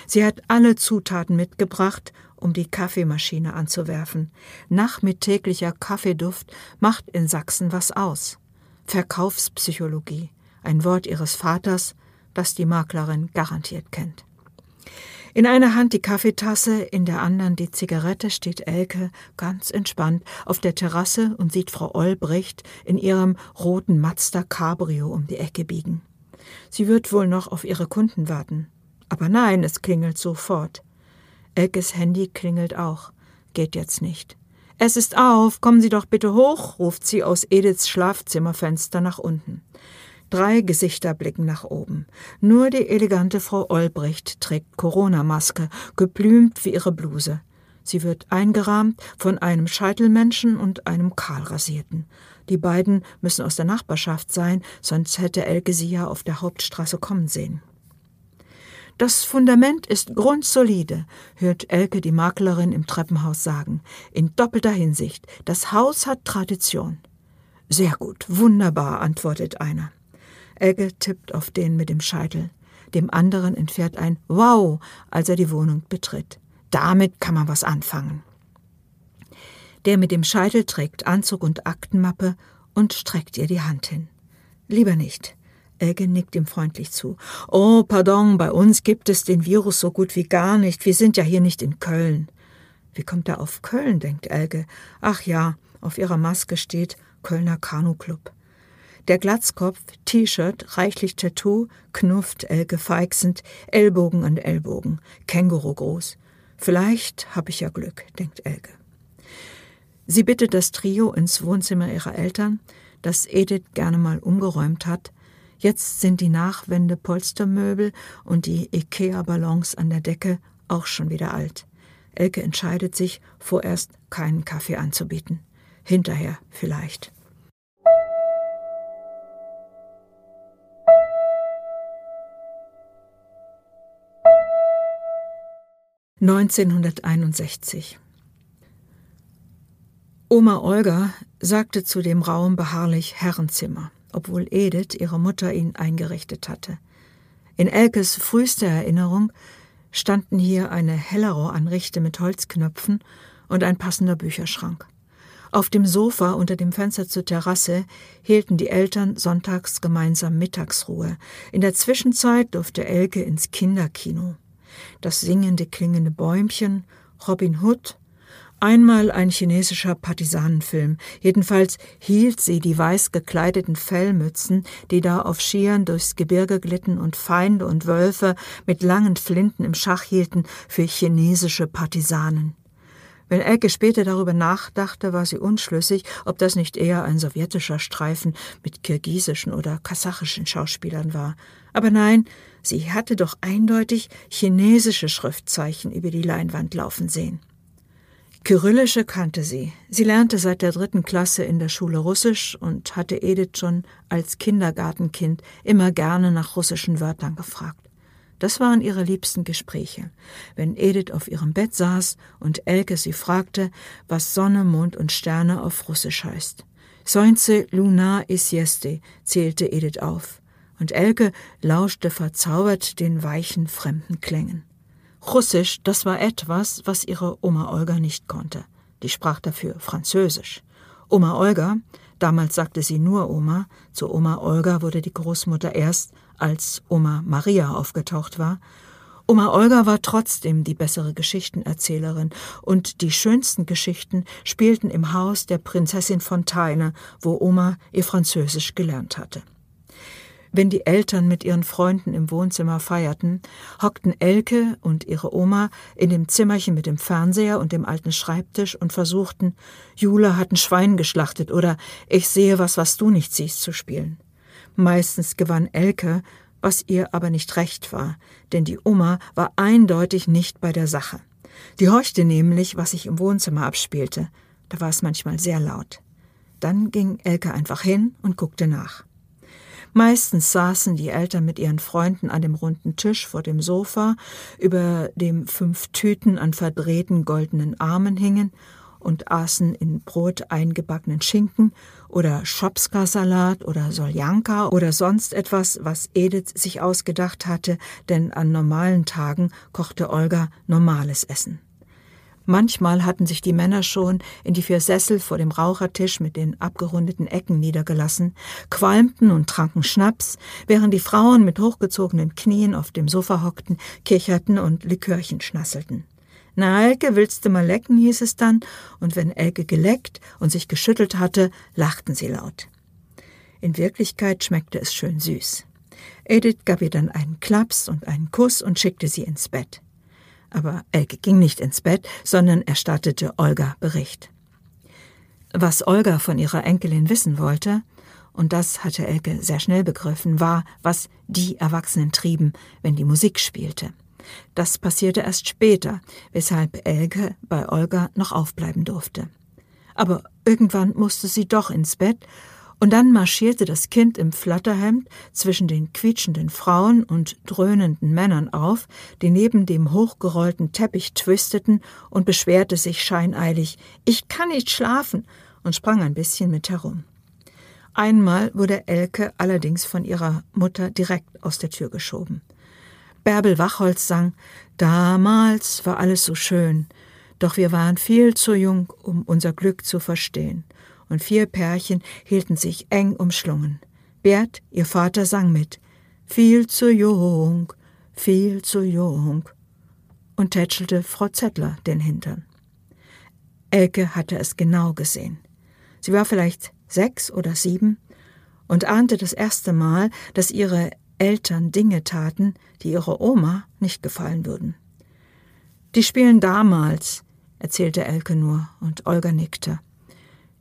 Sie hat alle Zutaten mitgebracht, um die Kaffeemaschine anzuwerfen. Nachmittäglicher Kaffeeduft macht in Sachsen was aus. Verkaufspsychologie, ein Wort ihres Vaters, das die Maklerin garantiert kennt. In einer Hand die Kaffeetasse, in der anderen die Zigarette steht Elke ganz entspannt auf der Terrasse und sieht Frau Olbricht in ihrem roten Mazda Cabrio um die Ecke biegen. Sie wird wohl noch auf ihre Kunden warten. Aber nein, es klingelt sofort. Elkes Handy klingelt auch. Geht jetzt nicht. Es ist auf, kommen Sie doch bitte hoch, ruft sie aus Ediths Schlafzimmerfenster nach unten. Drei Gesichter blicken nach oben. Nur die elegante Frau Olbricht trägt Corona-Maske, geblümt wie ihre Bluse. Sie wird eingerahmt von einem Scheitelmenschen und einem Kahlrasierten. Die beiden müssen aus der Nachbarschaft sein, sonst hätte Elke sie ja auf der Hauptstraße kommen sehen. Das Fundament ist grundsolide, hört Elke die Maklerin im Treppenhaus sagen, in doppelter Hinsicht. Das Haus hat Tradition. Sehr gut, wunderbar, antwortet einer. Elke tippt auf den mit dem Scheitel. Dem anderen entfährt ein Wow, als er die Wohnung betritt. Damit kann man was anfangen. Der mit dem Scheitel trägt Anzug und Aktenmappe und streckt ihr die Hand hin. Lieber nicht. Elke nickt ihm freundlich zu. Oh, pardon, bei uns gibt es den Virus so gut wie gar nicht. Wir sind ja hier nicht in Köln. Wie kommt er auf Köln, denkt Elke. Ach ja, auf ihrer Maske steht Kölner Kanuclub. Der Glatzkopf, T-Shirt, reichlich Tattoo, knufft Elke feixend, Ellbogen an Ellbogen, Känguru groß. Vielleicht habe ich ja Glück, denkt Elke. Sie bittet das Trio ins Wohnzimmer ihrer Eltern, das Edith gerne mal umgeräumt hat, Jetzt sind die Nachwände Polstermöbel und die Ikea-Ballons an der Decke auch schon wieder alt. Elke entscheidet sich, vorerst keinen Kaffee anzubieten. Hinterher vielleicht. Neunzehnhunderteinundsechzig Oma Olga sagte zu dem Raum beharrlich Herrenzimmer obwohl Edith, ihre Mutter, ihn eingerichtet hatte. In Elkes frühester Erinnerung standen hier eine Hellerauanrichte mit Holzknöpfen und ein passender Bücherschrank. Auf dem Sofa unter dem Fenster zur Terrasse hielten die Eltern sonntags gemeinsam Mittagsruhe. In der Zwischenzeit durfte Elke ins Kinderkino. Das singende, klingende Bäumchen, Robin Hood Einmal ein chinesischer Partisanenfilm. Jedenfalls hielt sie die weiß gekleideten Fellmützen, die da auf Skiern durchs Gebirge glitten und Feinde und Wölfe mit langen Flinten im Schach hielten, für chinesische Partisanen. Wenn Elke später darüber nachdachte, war sie unschlüssig, ob das nicht eher ein sowjetischer Streifen mit kirgisischen oder kasachischen Schauspielern war. Aber nein, sie hatte doch eindeutig chinesische Schriftzeichen über die Leinwand laufen sehen. Kyrillische kannte sie. Sie lernte seit der dritten Klasse in der Schule Russisch und hatte Edith schon als Kindergartenkind immer gerne nach russischen Wörtern gefragt. Das waren ihre liebsten Gespräche, wenn Edith auf ihrem Bett saß und Elke sie fragte, was Sonne, Mond und Sterne auf Russisch heißt. Soince luna isieste, zählte Edith auf, und Elke lauschte verzaubert den weichen, fremden Klängen. Russisch, das war etwas, was ihre Oma Olga nicht konnte. Die sprach dafür Französisch. Oma Olga, damals sagte sie nur Oma, zu Oma Olga wurde die Großmutter erst, als Oma Maria aufgetaucht war. Oma Olga war trotzdem die bessere Geschichtenerzählerin, und die schönsten Geschichten spielten im Haus der Prinzessin Fontaine, wo Oma ihr Französisch gelernt hatte. Wenn die Eltern mit ihren Freunden im Wohnzimmer feierten, hockten Elke und ihre Oma in dem Zimmerchen mit dem Fernseher und dem alten Schreibtisch und versuchten, Jula hat ein Schwein geschlachtet oder Ich sehe was, was du nicht siehst zu spielen. Meistens gewann Elke, was ihr aber nicht recht war, denn die Oma war eindeutig nicht bei der Sache. Die horchte nämlich, was sich im Wohnzimmer abspielte. Da war es manchmal sehr laut. Dann ging Elke einfach hin und guckte nach. Meistens saßen die Eltern mit ihren Freunden an dem runden Tisch vor dem Sofa, über dem fünf Tüten an verdrehten goldenen Armen hingen, und aßen in Brot eingebackenen Schinken oder Schopska-Salat oder Soljanka oder sonst etwas, was Edith sich ausgedacht hatte, denn an normalen Tagen kochte Olga normales Essen. Manchmal hatten sich die Männer schon in die vier Sessel vor dem Rauchertisch mit den abgerundeten Ecken niedergelassen, qualmten und tranken Schnaps, während die Frauen mit hochgezogenen Knien auf dem Sofa hockten, kicherten und Likörchen schnasselten. Na, Elke, willst du mal lecken, hieß es dann, und wenn Elke geleckt und sich geschüttelt hatte, lachten sie laut. In Wirklichkeit schmeckte es schön süß. Edith gab ihr dann einen Klaps und einen Kuss und schickte sie ins Bett. Aber Elke ging nicht ins Bett, sondern erstattete Olga Bericht. Was Olga von ihrer Enkelin wissen wollte, und das hatte Elke sehr schnell begriffen, war, was die Erwachsenen trieben, wenn die Musik spielte. Das passierte erst später, weshalb Elke bei Olga noch aufbleiben durfte. Aber irgendwann musste sie doch ins Bett, und dann marschierte das Kind im Flatterhemd zwischen den quietschenden Frauen und dröhnenden Männern auf, die neben dem hochgerollten Teppich twisteten und beschwerte sich scheineilig, ich kann nicht schlafen, und sprang ein bisschen mit herum. Einmal wurde Elke allerdings von ihrer Mutter direkt aus der Tür geschoben. Bärbel Wachholz sang, damals war alles so schön, doch wir waren viel zu jung, um unser Glück zu verstehen und vier Pärchen hielten sich eng umschlungen. Bert, ihr Vater, sang mit. Viel zu jung, viel zu jung. Und tätschelte Frau Zettler den Hintern. Elke hatte es genau gesehen. Sie war vielleicht sechs oder sieben und ahnte das erste Mal, dass ihre Eltern Dinge taten, die ihrer Oma nicht gefallen würden. Die spielen damals, erzählte Elke nur, und Olga nickte.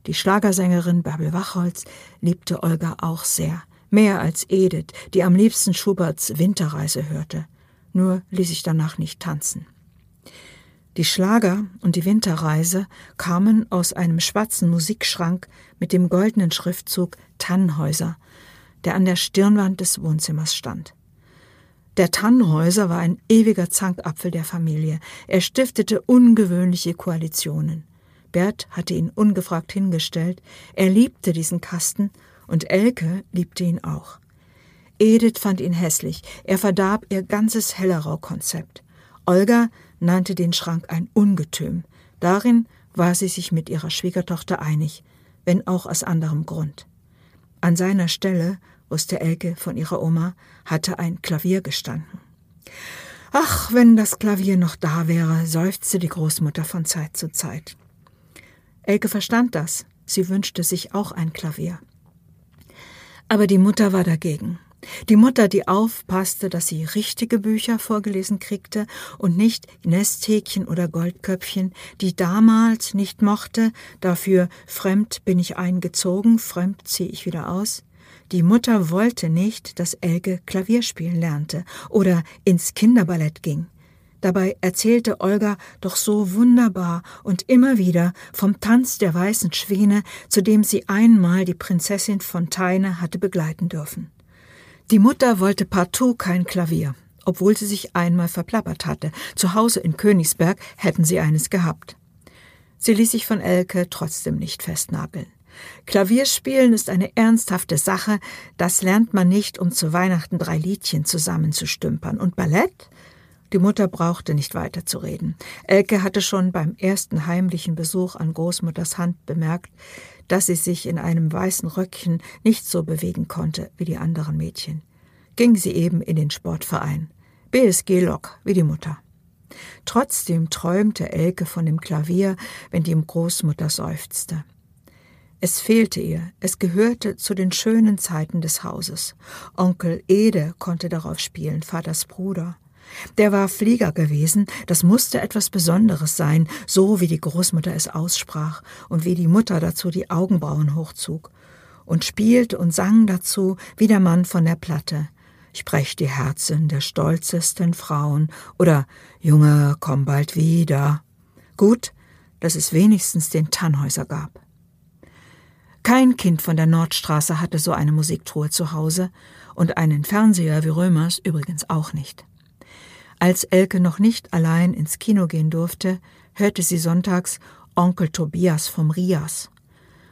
Die Schlagersängerin Bärbel Wachholz liebte Olga auch sehr, mehr als Edith, die am liebsten Schuberts Winterreise hörte. Nur ließ sich danach nicht tanzen. Die Schlager und die Winterreise kamen aus einem schwarzen Musikschrank mit dem goldenen Schriftzug Tannhäuser, der an der Stirnwand des Wohnzimmers stand. Der Tannhäuser war ein ewiger Zankapfel der Familie. Er stiftete ungewöhnliche Koalitionen. Bert hatte ihn ungefragt hingestellt. Er liebte diesen Kasten und Elke liebte ihn auch. Edith fand ihn hässlich. Er verdarb ihr ganzes Hellerau-Konzept. Olga nannte den Schrank ein Ungetüm. Darin war sie sich mit ihrer Schwiegertochter einig, wenn auch aus anderem Grund. An seiner Stelle, wusste Elke von ihrer Oma, hatte ein Klavier gestanden. Ach, wenn das Klavier noch da wäre, seufzte die Großmutter von Zeit zu Zeit. Elke verstand das. Sie wünschte sich auch ein Klavier. Aber die Mutter war dagegen. Die Mutter, die aufpasste, dass sie richtige Bücher vorgelesen kriegte und nicht Nesthäkchen oder Goldköpfchen, die damals nicht mochte, dafür fremd bin ich eingezogen, fremd ziehe ich wieder aus. Die Mutter wollte nicht, dass Elke Klavier spielen lernte oder ins Kinderballett ging. Dabei erzählte Olga doch so wunderbar und immer wieder vom Tanz der weißen Schwäne, zu dem sie einmal die Prinzessin Fontaine hatte begleiten dürfen. Die Mutter wollte partout kein Klavier, obwohl sie sich einmal verplappert hatte. Zu Hause in Königsberg hätten sie eines gehabt. Sie ließ sich von Elke trotzdem nicht festnageln. Klavierspielen ist eine ernsthafte Sache, das lernt man nicht, um zu Weihnachten drei Liedchen zusammenzustümpern. Und Ballett? Die Mutter brauchte nicht weiterzureden. Elke hatte schon beim ersten heimlichen Besuch an Großmutters Hand bemerkt, dass sie sich in einem weißen Röckchen nicht so bewegen konnte wie die anderen Mädchen. Ging sie eben in den Sportverein. BSG Lok, wie die Mutter. Trotzdem träumte Elke von dem Klavier, wenn die Großmutter seufzte. Es fehlte ihr, es gehörte zu den schönen Zeiten des Hauses. Onkel Ede konnte darauf spielen, Vaters Bruder. Der war Flieger gewesen, das musste etwas Besonderes sein, so wie die Großmutter es aussprach und wie die Mutter dazu die Augenbrauen hochzog und spielte und sang dazu wie der Mann von der Platte. Ich brech die Herzen der stolzesten Frauen oder Junge, komm bald wieder. Gut, dass es wenigstens den Tannhäuser gab. Kein Kind von der Nordstraße hatte so eine Musiktruhe zu Hause und einen Fernseher wie Römers übrigens auch nicht. Als Elke noch nicht allein ins Kino gehen durfte, hörte sie sonntags Onkel Tobias vom Rias.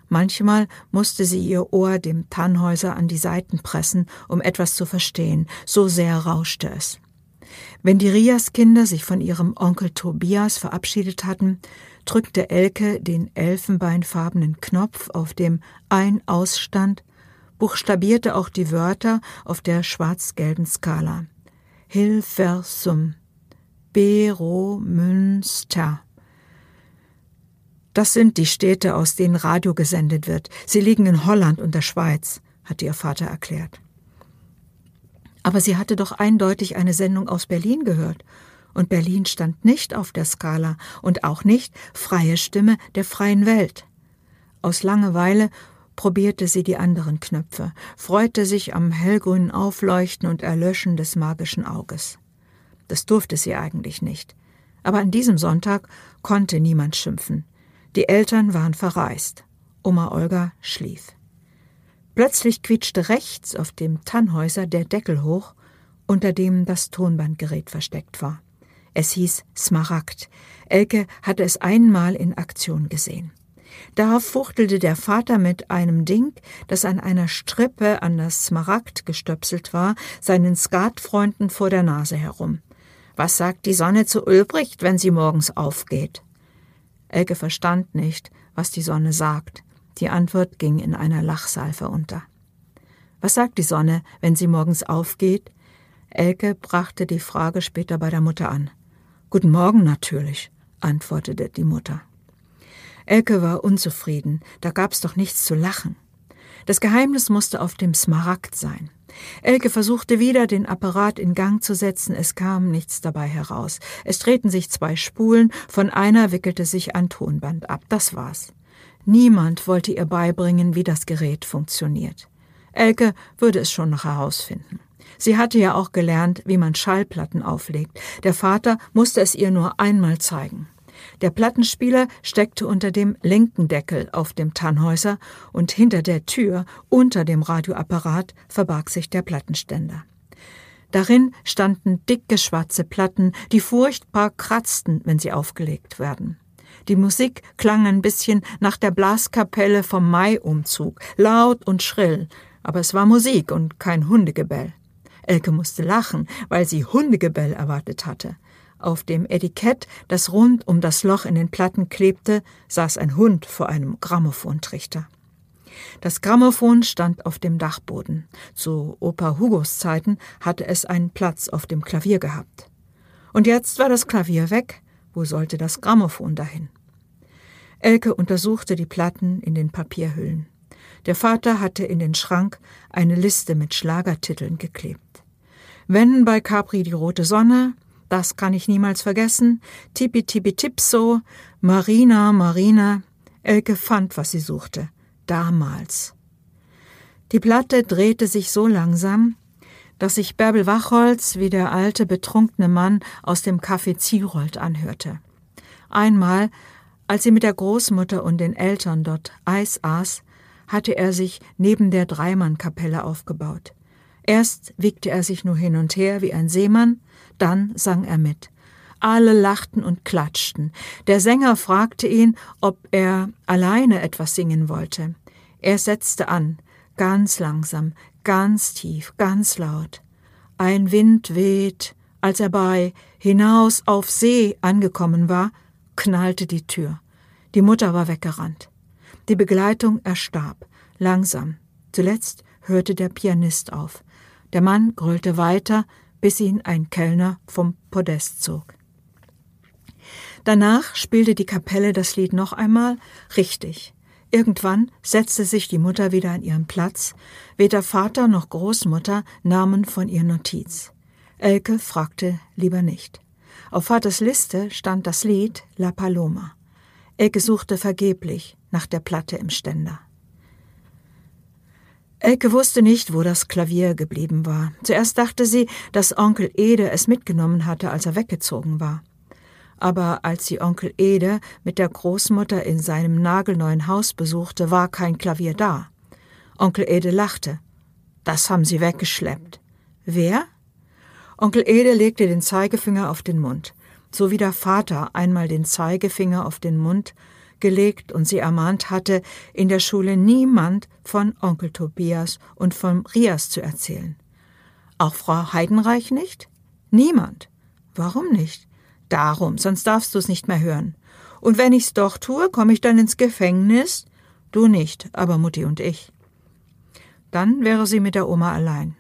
Manchmal musste sie ihr Ohr dem Tannhäuser an die Seiten pressen, um etwas zu verstehen, so sehr rauschte es. Wenn die Rias-Kinder sich von ihrem Onkel Tobias verabschiedet hatten, drückte Elke den elfenbeinfarbenen Knopf, auf dem ein ausstand, buchstabierte auch die Wörter auf der schwarz-gelben Skala. Hilversum, Bero Münster. Das sind die Städte, aus denen Radio gesendet wird. Sie liegen in Holland und der Schweiz, hatte ihr Vater erklärt. Aber sie hatte doch eindeutig eine Sendung aus Berlin gehört. Und Berlin stand nicht auf der Skala und auch nicht freie Stimme der freien Welt. Aus Langeweile probierte sie die anderen Knöpfe, freute sich am hellgrünen Aufleuchten und Erlöschen des magischen Auges. Das durfte sie eigentlich nicht. Aber an diesem Sonntag konnte niemand schimpfen. Die Eltern waren verreist. Oma Olga schlief. Plötzlich quietschte rechts auf dem Tannhäuser der Deckel hoch, unter dem das Tonbandgerät versteckt war. Es hieß Smaragd. Elke hatte es einmal in Aktion gesehen. Darauf fuchtelte der Vater mit einem Ding, das an einer Strippe an das Smaragd gestöpselt war, seinen Skatfreunden vor der Nase herum. Was sagt die Sonne zu Ulbricht, wenn sie morgens aufgeht? Elke verstand nicht, was die Sonne sagt. Die Antwort ging in einer Lachsalve unter. Was sagt die Sonne, wenn sie morgens aufgeht? Elke brachte die Frage später bei der Mutter an. Guten Morgen natürlich, antwortete die Mutter. Elke war unzufrieden, da gab's doch nichts zu lachen. Das Geheimnis musste auf dem Smaragd sein. Elke versuchte wieder, den Apparat in Gang zu setzen, es kam nichts dabei heraus. Es drehten sich zwei Spulen, von einer wickelte sich ein Tonband ab, das war's. Niemand wollte ihr beibringen, wie das Gerät funktioniert. Elke würde es schon noch herausfinden. Sie hatte ja auch gelernt, wie man Schallplatten auflegt. Der Vater musste es ihr nur einmal zeigen. Der Plattenspieler steckte unter dem linken Deckel auf dem Tannhäuser und hinter der Tür unter dem Radioapparat verbarg sich der Plattenständer. Darin standen dicke schwarze Platten, die furchtbar kratzten, wenn sie aufgelegt werden. Die Musik klang ein bisschen nach der Blaskapelle vom Maiumzug, laut und schrill, aber es war Musik und kein Hundegebell. Elke musste lachen, weil sie Hundegebell erwartet hatte. Auf dem Etikett, das rund um das Loch in den Platten klebte, saß ein Hund vor einem Grammophontrichter. Das Grammophon stand auf dem Dachboden. Zu Opa Hugos Zeiten hatte es einen Platz auf dem Klavier gehabt. Und jetzt war das Klavier weg. Wo sollte das Grammophon dahin? Elke untersuchte die Platten in den Papierhüllen. Der Vater hatte in den Schrank eine Liste mit Schlagertiteln geklebt. Wenn bei Capri die rote Sonne, das kann ich niemals vergessen. Tippi Tippi Tipso, Marina, Marina. Elke fand, was sie suchte. Damals. Die Platte drehte sich so langsam, dass sich Bärbel Wachholz wie der alte, betrunkene Mann aus dem Café Zierold anhörte. Einmal, als sie mit der Großmutter und den Eltern dort Eis aß, hatte er sich neben der Dreimannkapelle aufgebaut. Erst wiegte er sich nur hin und her wie ein Seemann, dann sang er mit. Alle lachten und klatschten. Der Sänger fragte ihn, ob er alleine etwas singen wollte. Er setzte an, ganz langsam, ganz tief, ganz laut. Ein Wind weht, als er bei Hinaus auf See angekommen war, knallte die Tür. Die Mutter war weggerannt. Die Begleitung erstarb, langsam. Zuletzt hörte der Pianist auf. Der Mann grölte weiter, bis ihn ein Kellner vom Podest zog. Danach spielte die Kapelle das Lied noch einmal richtig. Irgendwann setzte sich die Mutter wieder an ihren Platz. Weder Vater noch Großmutter nahmen von ihr Notiz. Elke fragte lieber nicht. Auf Vaters Liste stand das Lied La Paloma. Elke suchte vergeblich nach der Platte im Ständer. Elke wusste nicht, wo das Klavier geblieben war. Zuerst dachte sie, dass Onkel Ede es mitgenommen hatte, als er weggezogen war. Aber als sie Onkel Ede mit der Großmutter in seinem nagelneuen Haus besuchte, war kein Klavier da. Onkel Ede lachte. Das haben sie weggeschleppt. Wer? Onkel Ede legte den Zeigefinger auf den Mund. So wie der Vater einmal den Zeigefinger auf den Mund gelegt und sie ermahnt hatte, in der Schule niemand von Onkel Tobias und von Rias zu erzählen. Auch Frau Heidenreich nicht? Niemand. Warum nicht? Darum, sonst darfst du es nicht mehr hören. Und wenn ich's doch tue, komme ich dann ins Gefängnis? Du nicht, aber Mutti und ich. Dann wäre sie mit der Oma allein.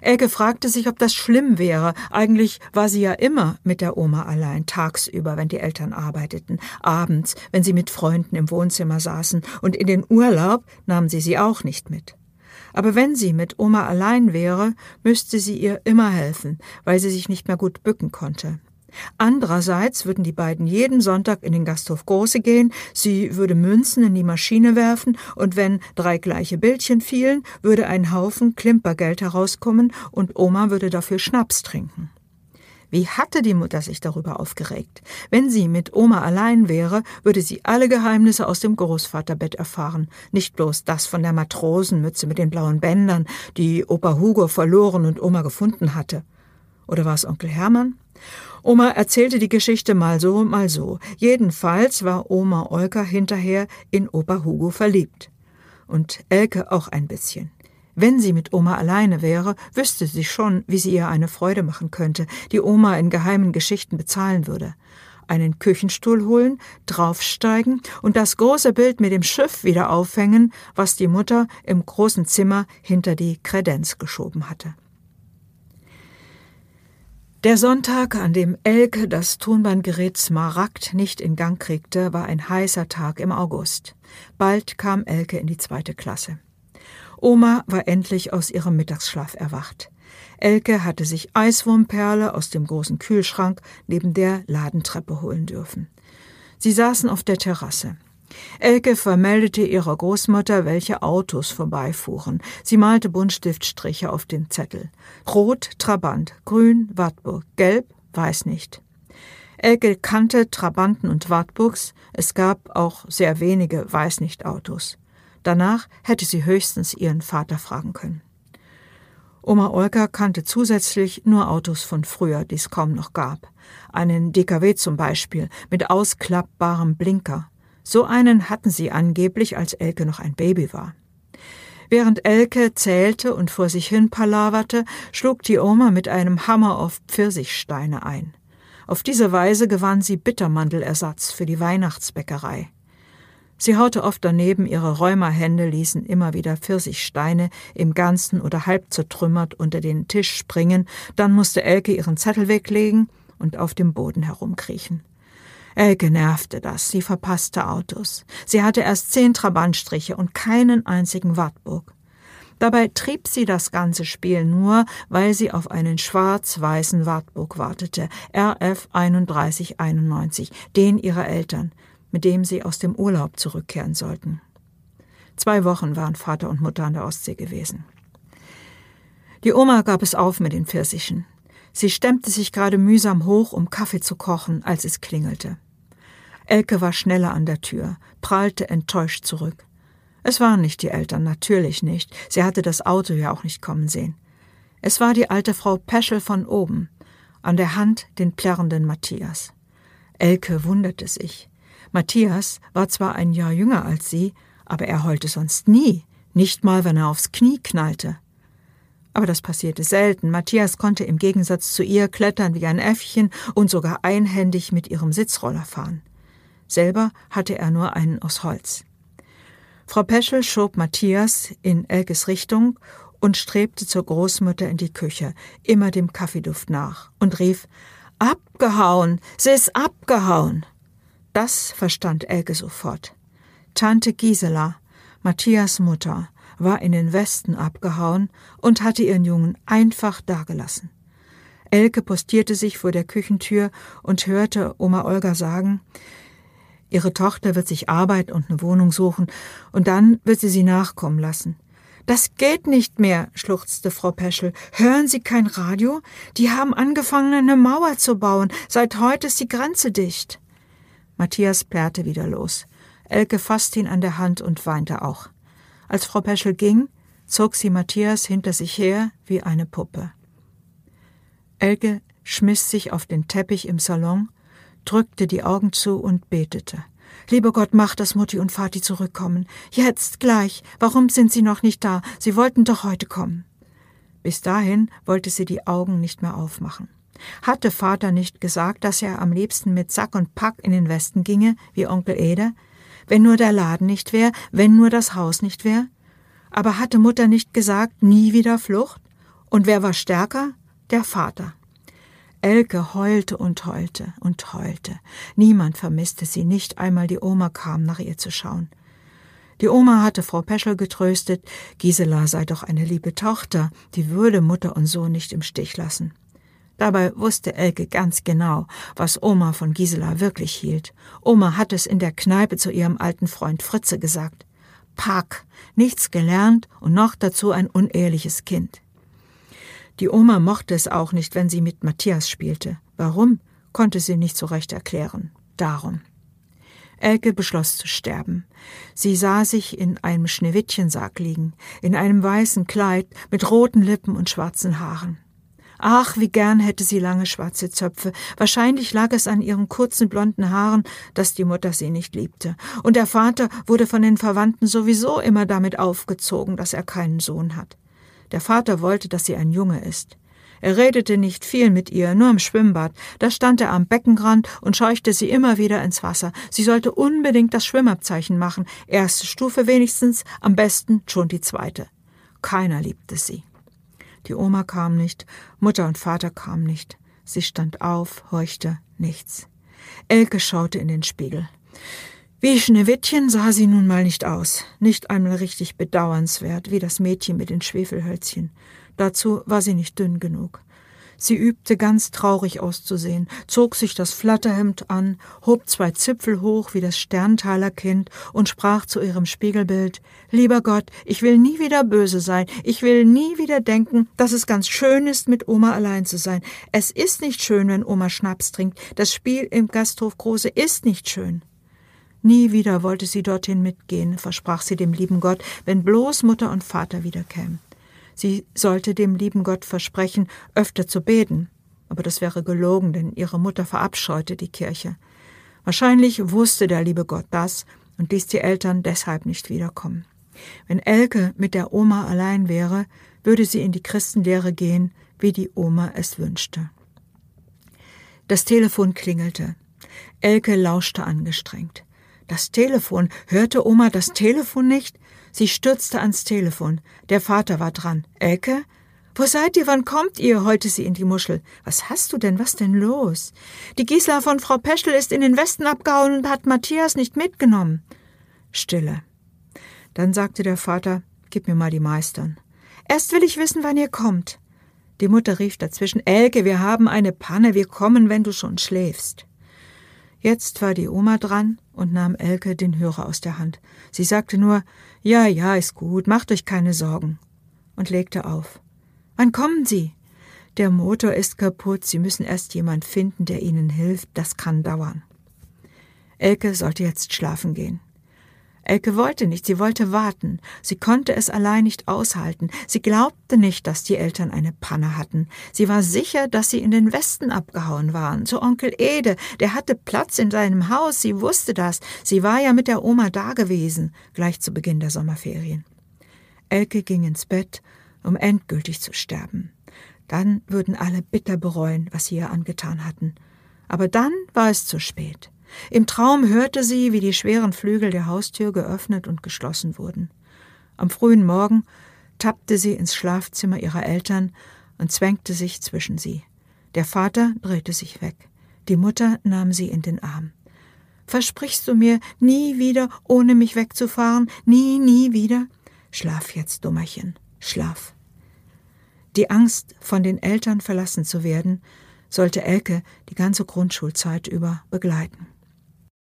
Elke fragte sich, ob das schlimm wäre. Eigentlich war sie ja immer mit der Oma allein, tagsüber, wenn die Eltern arbeiteten, abends, wenn sie mit Freunden im Wohnzimmer saßen, und in den Urlaub nahm sie sie auch nicht mit. Aber wenn sie mit Oma allein wäre, müsste sie ihr immer helfen, weil sie sich nicht mehr gut bücken konnte. Andererseits würden die beiden jeden Sonntag in den Gasthof Große gehen, sie würde Münzen in die Maschine werfen, und wenn drei gleiche Bildchen fielen, würde ein Haufen Klimpergeld herauskommen und Oma würde dafür Schnaps trinken. Wie hatte die Mutter sich darüber aufgeregt? Wenn sie mit Oma allein wäre, würde sie alle Geheimnisse aus dem Großvaterbett erfahren. Nicht bloß das von der Matrosenmütze mit den blauen Bändern, die Opa Hugo verloren und Oma gefunden hatte. Oder war es Onkel Hermann? Oma erzählte die Geschichte mal so, mal so. Jedenfalls war Oma Olga hinterher in Opa Hugo verliebt. Und Elke auch ein bisschen. Wenn sie mit Oma alleine wäre, wüsste sie schon, wie sie ihr eine Freude machen könnte, die Oma in geheimen Geschichten bezahlen würde. Einen Küchenstuhl holen, draufsteigen und das große Bild mit dem Schiff wieder aufhängen, was die Mutter im großen Zimmer hinter die Kredenz geschoben hatte. Der Sonntag, an dem Elke das Tonbandgerät Smaragd nicht in Gang kriegte, war ein heißer Tag im August. Bald kam Elke in die zweite Klasse. Oma war endlich aus ihrem Mittagsschlaf erwacht. Elke hatte sich Eiswurmperle aus dem großen Kühlschrank neben der Ladentreppe holen dürfen. Sie saßen auf der Terrasse. Elke vermeldete ihrer Großmutter, welche Autos vorbeifuhren. Sie malte Buntstiftstriche auf den Zettel. Rot, Trabant, grün, Wartburg, gelb, weiß nicht. Elke kannte Trabanten und Wartburgs, es gab auch sehr wenige weiß nicht Autos. Danach hätte sie höchstens ihren Vater fragen können. Oma Olga kannte zusätzlich nur Autos von früher, die es kaum noch gab. Einen DKW zum Beispiel mit ausklappbarem Blinker. So einen hatten sie angeblich, als Elke noch ein Baby war. Während Elke zählte und vor sich hin palaverte, schlug die Oma mit einem Hammer auf Pfirsichsteine ein. Auf diese Weise gewann sie Bittermandelersatz für die Weihnachtsbäckerei. Sie haute oft daneben, ihre Rheumahände ließen immer wieder Pfirsichsteine im Ganzen oder halb zertrümmert unter den Tisch springen, dann musste Elke ihren Zettel weglegen und auf dem Boden herumkriechen. Elke nervte das, sie verpasste Autos. Sie hatte erst zehn Trabantstriche und keinen einzigen Wartburg. Dabei trieb sie das ganze Spiel nur, weil sie auf einen schwarz-weißen Wartburg wartete, RF 3191, den ihrer Eltern, mit dem sie aus dem Urlaub zurückkehren sollten. Zwei Wochen waren Vater und Mutter an der Ostsee gewesen. Die Oma gab es auf mit den Pfirsichen. Sie stemmte sich gerade mühsam hoch, um Kaffee zu kochen, als es klingelte. Elke war schneller an der Tür, prallte enttäuscht zurück. Es waren nicht die Eltern, natürlich nicht. Sie hatte das Auto ja auch nicht kommen sehen. Es war die alte Frau Peschel von oben, an der Hand den plärrenden Matthias. Elke wunderte sich. Matthias war zwar ein Jahr jünger als sie, aber er heulte sonst nie, nicht mal, wenn er aufs Knie knallte. Aber das passierte selten. Matthias konnte im Gegensatz zu ihr klettern wie ein Äffchen und sogar einhändig mit ihrem Sitzroller fahren. Selber hatte er nur einen aus Holz. Frau Peschel schob Matthias in Elkes Richtung und strebte zur Großmutter in die Küche, immer dem Kaffeeduft nach, und rief Abgehauen, sie ist abgehauen. Das verstand Elke sofort. Tante Gisela, Matthias Mutter, war in den Westen abgehauen und hatte ihren Jungen einfach dagelassen. Elke postierte sich vor der Küchentür und hörte Oma Olga sagen, Ihre Tochter wird sich Arbeit und eine Wohnung suchen, und dann wird sie sie nachkommen lassen. Das geht nicht mehr, schluchzte Frau Peschel. Hören Sie kein Radio? Die haben angefangen, eine Mauer zu bauen. Seit heute ist die Grenze dicht. Matthias plärrte wieder los. Elke fasste ihn an der Hand und weinte auch. Als Frau Peschel ging, zog sie Matthias hinter sich her wie eine Puppe. Elke schmiss sich auf den Teppich im Salon drückte die Augen zu und betete. Lieber Gott, mach, dass Mutti und Vati zurückkommen. Jetzt, gleich. Warum sind sie noch nicht da? Sie wollten doch heute kommen. Bis dahin wollte sie die Augen nicht mehr aufmachen. Hatte Vater nicht gesagt, dass er am liebsten mit Sack und Pack in den Westen ginge, wie Onkel Ede? Wenn nur der Laden nicht wär, wenn nur das Haus nicht wär? Aber hatte Mutter nicht gesagt, nie wieder Flucht? Und wer war stärker? Der Vater. Elke heulte und heulte und heulte. Niemand vermisste sie, nicht einmal die Oma kam, nach ihr zu schauen. Die Oma hatte Frau Peschel getröstet, Gisela sei doch eine liebe Tochter, die würde Mutter und Sohn nicht im Stich lassen. Dabei wusste Elke ganz genau, was Oma von Gisela wirklich hielt. Oma hat es in der Kneipe zu ihrem alten Freund Fritze gesagt. Pack, nichts gelernt und noch dazu ein uneheliches Kind. Die Oma mochte es auch nicht, wenn sie mit Matthias spielte. Warum, konnte sie nicht so recht erklären. Darum. Elke beschloss zu sterben. Sie sah sich in einem Schneewittchensarg liegen, in einem weißen Kleid mit roten Lippen und schwarzen Haaren. Ach, wie gern hätte sie lange schwarze Zöpfe. Wahrscheinlich lag es an ihren kurzen blonden Haaren, dass die Mutter sie nicht liebte. Und der Vater wurde von den Verwandten sowieso immer damit aufgezogen, dass er keinen Sohn hat. Der Vater wollte, dass sie ein Junge ist. Er redete nicht viel mit ihr, nur im Schwimmbad. Da stand er am Beckenrand und scheuchte sie immer wieder ins Wasser. Sie sollte unbedingt das Schwimmabzeichen machen. Erste Stufe wenigstens, am besten schon die zweite. Keiner liebte sie. Die Oma kam nicht, Mutter und Vater kamen nicht. Sie stand auf, horchte, nichts. Elke schaute in den Spiegel. Wie Schneewittchen sah sie nun mal nicht aus, nicht einmal richtig bedauernswert, wie das Mädchen mit den Schwefelhölzchen. Dazu war sie nicht dünn genug. Sie übte ganz traurig auszusehen, zog sich das Flatterhemd an, hob zwei Zipfel hoch wie das Sterntaler Kind und sprach zu ihrem Spiegelbild Lieber Gott, ich will nie wieder böse sein, ich will nie wieder denken, dass es ganz schön ist, mit Oma allein zu sein. Es ist nicht schön, wenn Oma Schnaps trinkt. Das Spiel im Gasthof Große ist nicht schön. Nie wieder wollte sie dorthin mitgehen, versprach sie dem lieben Gott, wenn bloß Mutter und Vater wiederkämen. Sie sollte dem lieben Gott versprechen, öfter zu beten. Aber das wäre gelogen, denn ihre Mutter verabscheute die Kirche. Wahrscheinlich wusste der liebe Gott das und ließ die Eltern deshalb nicht wiederkommen. Wenn Elke mit der Oma allein wäre, würde sie in die Christenlehre gehen, wie die Oma es wünschte. Das Telefon klingelte. Elke lauschte angestrengt. Das Telefon. Hörte Oma das Telefon nicht? Sie stürzte ans Telefon. Der Vater war dran. Elke? Wo seid ihr? Wann kommt ihr? heulte sie in die Muschel. Was hast du denn? Was denn los? Die Gisela von Frau Peschel ist in den Westen abgehauen und hat Matthias nicht mitgenommen. Stille. Dann sagte der Vater, gib mir mal die Meistern. Erst will ich wissen, wann ihr kommt. Die Mutter rief dazwischen, Elke, wir haben eine Panne, wir kommen, wenn du schon schläfst. Jetzt war die Oma dran und nahm Elke den Hörer aus der Hand. Sie sagte nur, ja, ja, ist gut, macht euch keine Sorgen, und legte auf. Wann kommen Sie? Der Motor ist kaputt, Sie müssen erst jemand finden, der Ihnen hilft, das kann dauern. Elke sollte jetzt schlafen gehen. Elke wollte nicht, sie wollte warten. Sie konnte es allein nicht aushalten. Sie glaubte nicht, dass die Eltern eine Panne hatten. Sie war sicher, dass sie in den Westen abgehauen waren. Zu Onkel Ede, der hatte Platz in seinem Haus, sie wusste das. Sie war ja mit der Oma dagewesen, gleich zu Beginn der Sommerferien. Elke ging ins Bett, um endgültig zu sterben. Dann würden alle bitter bereuen, was sie ihr angetan hatten. Aber dann war es zu spät. Im Traum hörte sie, wie die schweren Flügel der Haustür geöffnet und geschlossen wurden. Am frühen Morgen tappte sie ins Schlafzimmer ihrer Eltern und zwängte sich zwischen sie. Der Vater drehte sich weg. Die Mutter nahm sie in den Arm. Versprichst du mir, nie wieder ohne mich wegzufahren? Nie, nie wieder? Schlaf jetzt, Dummerchen, schlaf. Die Angst, von den Eltern verlassen zu werden, sollte Elke die ganze Grundschulzeit über begleiten.